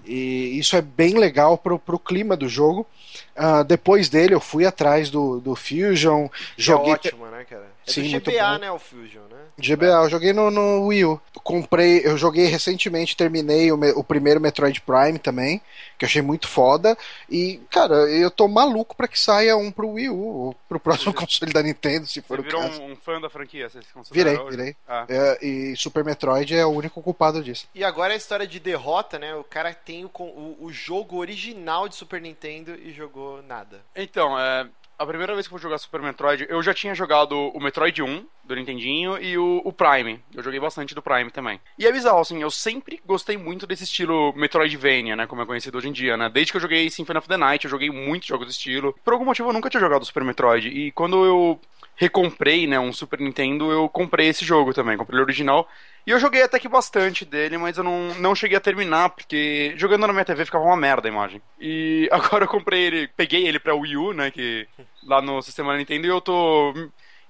E isso é bem legal pro, pro clima do jogo. Ah, depois dele eu fui atrás do, do Fusion, joguei é ótimo, né, cara? É Sim, do muito GBA, bom. né, o Fusion, né? GBA, eu joguei no, no Wii U. Comprei, eu joguei recentemente, terminei o, me- o primeiro Metroid Prime também, que eu achei muito foda. E, cara, eu tô maluco pra que saia um pro Wii U, ou pro próximo console da Nintendo, se for Você o virou caso. um, um fã da franquia? Você se Virei, hoje? virei. Ah. É, e Super Metroid é o único culpado disso. E agora a história de derrota, né? O cara tem o, o, o jogo original de Super Nintendo e jogou nada. Então, é, a primeira vez que eu fui jogar Super Metroid, eu já tinha jogado o Metroid 1 do Nintendinho e o, o Prime. Eu joguei bastante do Prime também. E é bizarro, assim, eu sempre gostei muito desse estilo Metroidvania, né, como é conhecido hoje em dia, né? Desde que eu joguei Symphony of the Night, eu joguei muitos jogos do estilo. Por algum motivo eu nunca tinha jogado Super Metroid. E quando eu recomprei, né, um Super Nintendo, eu comprei esse jogo também, comprei ele original. E eu joguei até que bastante dele, mas eu não, não cheguei a terminar, porque jogando na minha TV ficava uma merda a imagem. E agora eu comprei ele, peguei ele pra Wii U, né, que lá no sistema da Nintendo, e eu tô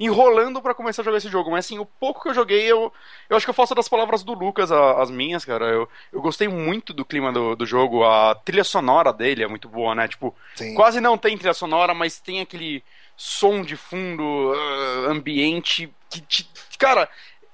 enrolando para começar a jogar esse jogo. Mas assim, o pouco que eu joguei, eu, eu acho que eu faço das palavras do Lucas a, as minhas, cara. Eu, eu gostei muito do clima do, do jogo. A trilha sonora dele é muito boa, né? Tipo, Sim. quase não tem trilha sonora, mas tem aquele som de fundo, uh, ambiente que te. Cara,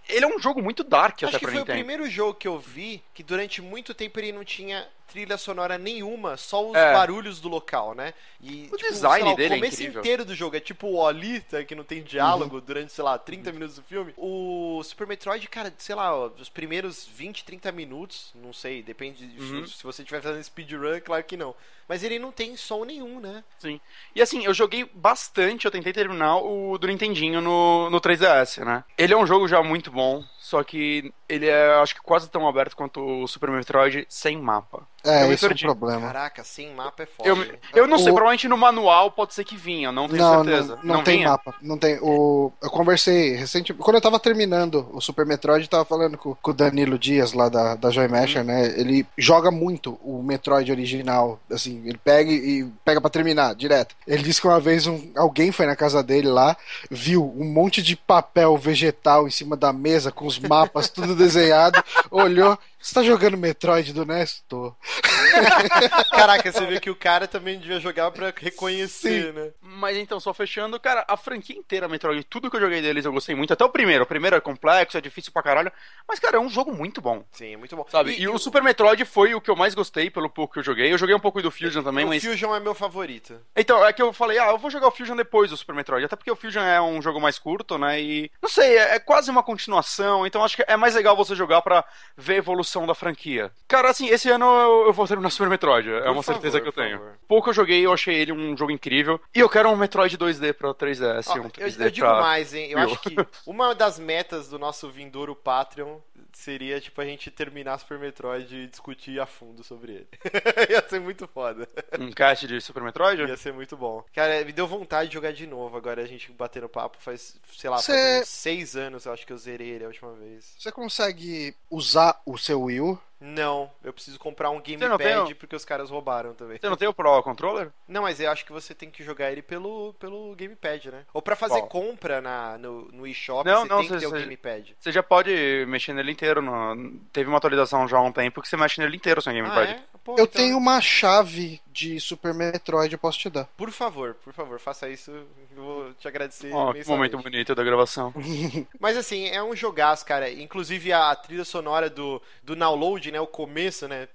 ele é um jogo muito dark Acho até que pra foi o Nintendo. primeiro jogo que eu vi que durante muito tempo ele não tinha trilha sonora nenhuma, só os É. barulhos do local, né? E O tipo, design lá, dele é o começo incrível. inteiro do jogo é tipo o Oli, tá, que não tem diálogo Uhum. durante, sei lá, 30 minutos do filme. O Super Metroid, cara, sei lá, os primeiros 20, 30 minutos, não sei, depende de- Uhum. se você estiver fazendo speedrun, claro que não. Mas ele não tem som nenhum, né? Sim. E assim, eu joguei bastante, eu tentei terminar o do Nintendinho no, no 3DS, né? Ele é um jogo já muito bom, só que ele é, acho que quase tão aberto quanto o Super Metroid sem mapa. É, Eu esse é um problema. Caraca, sem mapa é foda. Eu, eu não sei, O- provavelmente no manual pode ser que vinha, não tenho Não, certeza. não, não tem vinha? mapa. Não tem. O, eu conversei recentemente. Quando eu tava terminando o Super Metroid, eu tava falando com, com o Danilo Dias lá da, da Joy Masher, né? Ele joga muito o Metroid original. Assim, ele pega e pega pra terminar, direto. Ele disse que uma vez um, alguém foi na casa dele lá, viu um monte de papel vegetal em cima da mesa, com os mapas tudo desenhado, olhou. Você tá jogando Metroid do NES? Tô. Caraca, você vê que o cara também devia jogar pra reconhecer, né? Mas então, só fechando, cara, a franquia inteira Metroid, tudo que eu joguei deles eu gostei muito. Até o primeiro. O primeiro é complexo, é difícil pra caralho. Mas, cara, é um jogo muito bom. Sim, é muito bom. Sabe? E, o Super Metroid foi o que eu mais gostei pelo pouco que eu joguei. Eu joguei um pouco do Fusion também, o mas. Fusion é meu favorito. Então, é que eu falei, ah, eu vou jogar o Fusion depois do Super Metroid. Até porque o Fusion é um jogo mais curto, né? E. Não sei, é, é quase uma continuação. Então acho que é mais legal você jogar pra ver a evolução da franquia. Cara, assim, esse ano eu, eu vou terminar Super Metroid. É Por uma certeza favor, que eu tenho. favor. Pouco eu joguei, eu achei ele um jogo incrível. E eu quero um Metroid 2D pra 3DS. Ó, um eu, 3D eu digo pra... mais, hein? Eu acho que uma das metas do nosso vindouro Patreon seria, tipo, a gente terminar Super Metroid e discutir a fundo sobre ele. Ia ser muito foda. Um cast de Super Metroid? Ia ser muito bom. Cara, me deu vontade de jogar de novo. Agora a gente batendo papo faz, sei lá, Cê- faz uns seis anos eu acho que eu zerei ele a última vez. Você consegue usar o seu Wii U? Não, eu preciso comprar um gamepad porque os caras roubaram também. Você não tem o Pro Controller? Não, mas eu acho que você tem que jogar ele pelo, pelo gamepad, né? Ou pra fazer Qual? compra na, no, no eShop, Não, você não, tem que cê- ter o gamepad. Você já pode mexer nele inteiro. No... Teve uma atualização já há um tempo que você mexe nele inteiro sem Ah, gamepad. é? Pô, Eu então- tenho uma chave de Super Metroid, eu posso te dar. Por favor, por favor, faça isso. Eu vou te agradecer. Ó, que momento bonito da gravação. Mas assim, é um jogaço, cara. Inclusive a trilha sonora do, do download, né? O começo, né?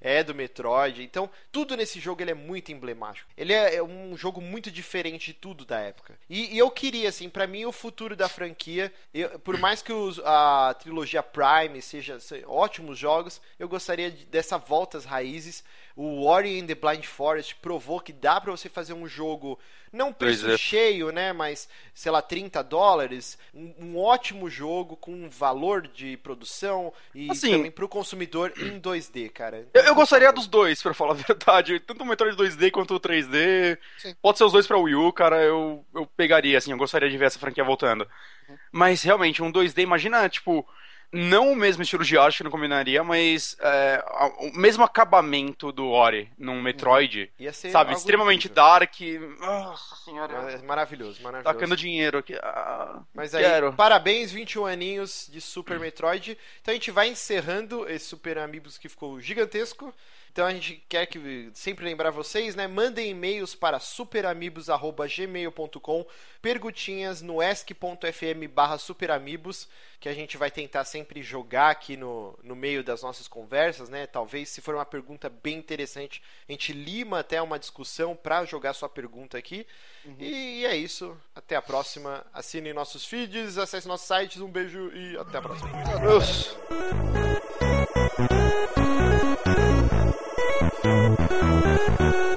É do Metroid. Então, tudo nesse jogo ele é muito emblemático. Ele é é um jogo muito diferente de tudo da época. E, e eu queria, assim, pra mim o futuro da franquia, eu- por mais que os- a trilogia Prime seja, se- ótimos jogos, eu gostaria de- dessa volta às raízes. O Ori and the Blind Forest provou que dá pra você fazer um jogo não preço 2D. cheio, né? Mas, sei lá, 30 dólares. Um, um ótimo jogo com um valor de produção e Assim- também pro consumidor em 2D, cara. Eu, eu gostaria dos dois, pra falar a verdade. Tanto o Metroid 2D quanto o 3D. Sim. Pode ser os dois pra Wii U, cara. Eu, eu pegaria, assim. Eu gostaria de ver essa franquia voltando. Mas, realmente, um 2D, imagina, tipo... Não o mesmo estilo de arte que não combinaria, mas é, o mesmo acabamento do Ori num Metroid. Ia ser Sabe, extremamente incrível. dark. Nossa senhora. É Maravilhoso, maravilhoso. Tacando dinheiro aqui. Ah, Mas aí, quero. parabéns, 21 aninhos de Super Metroid. Então a gente vai encerrando esse Super Amigos que ficou gigantesco. Então a gente quer que sempre lembrar vocês, né? Mandem e-mails para superamigos@gmail.com, perguntinhas no esc.fm barra superamigos, que a gente vai tentar sempre jogar aqui no, no meio das nossas conversas, né? Talvez se for uma pergunta bem interessante, a gente lima até uma discussão para jogar sua pergunta aqui. E é isso. Até a próxima. Assinem nossos feeds, acesse nossos sites. Um beijo e até a próxima. Deus. Thank you.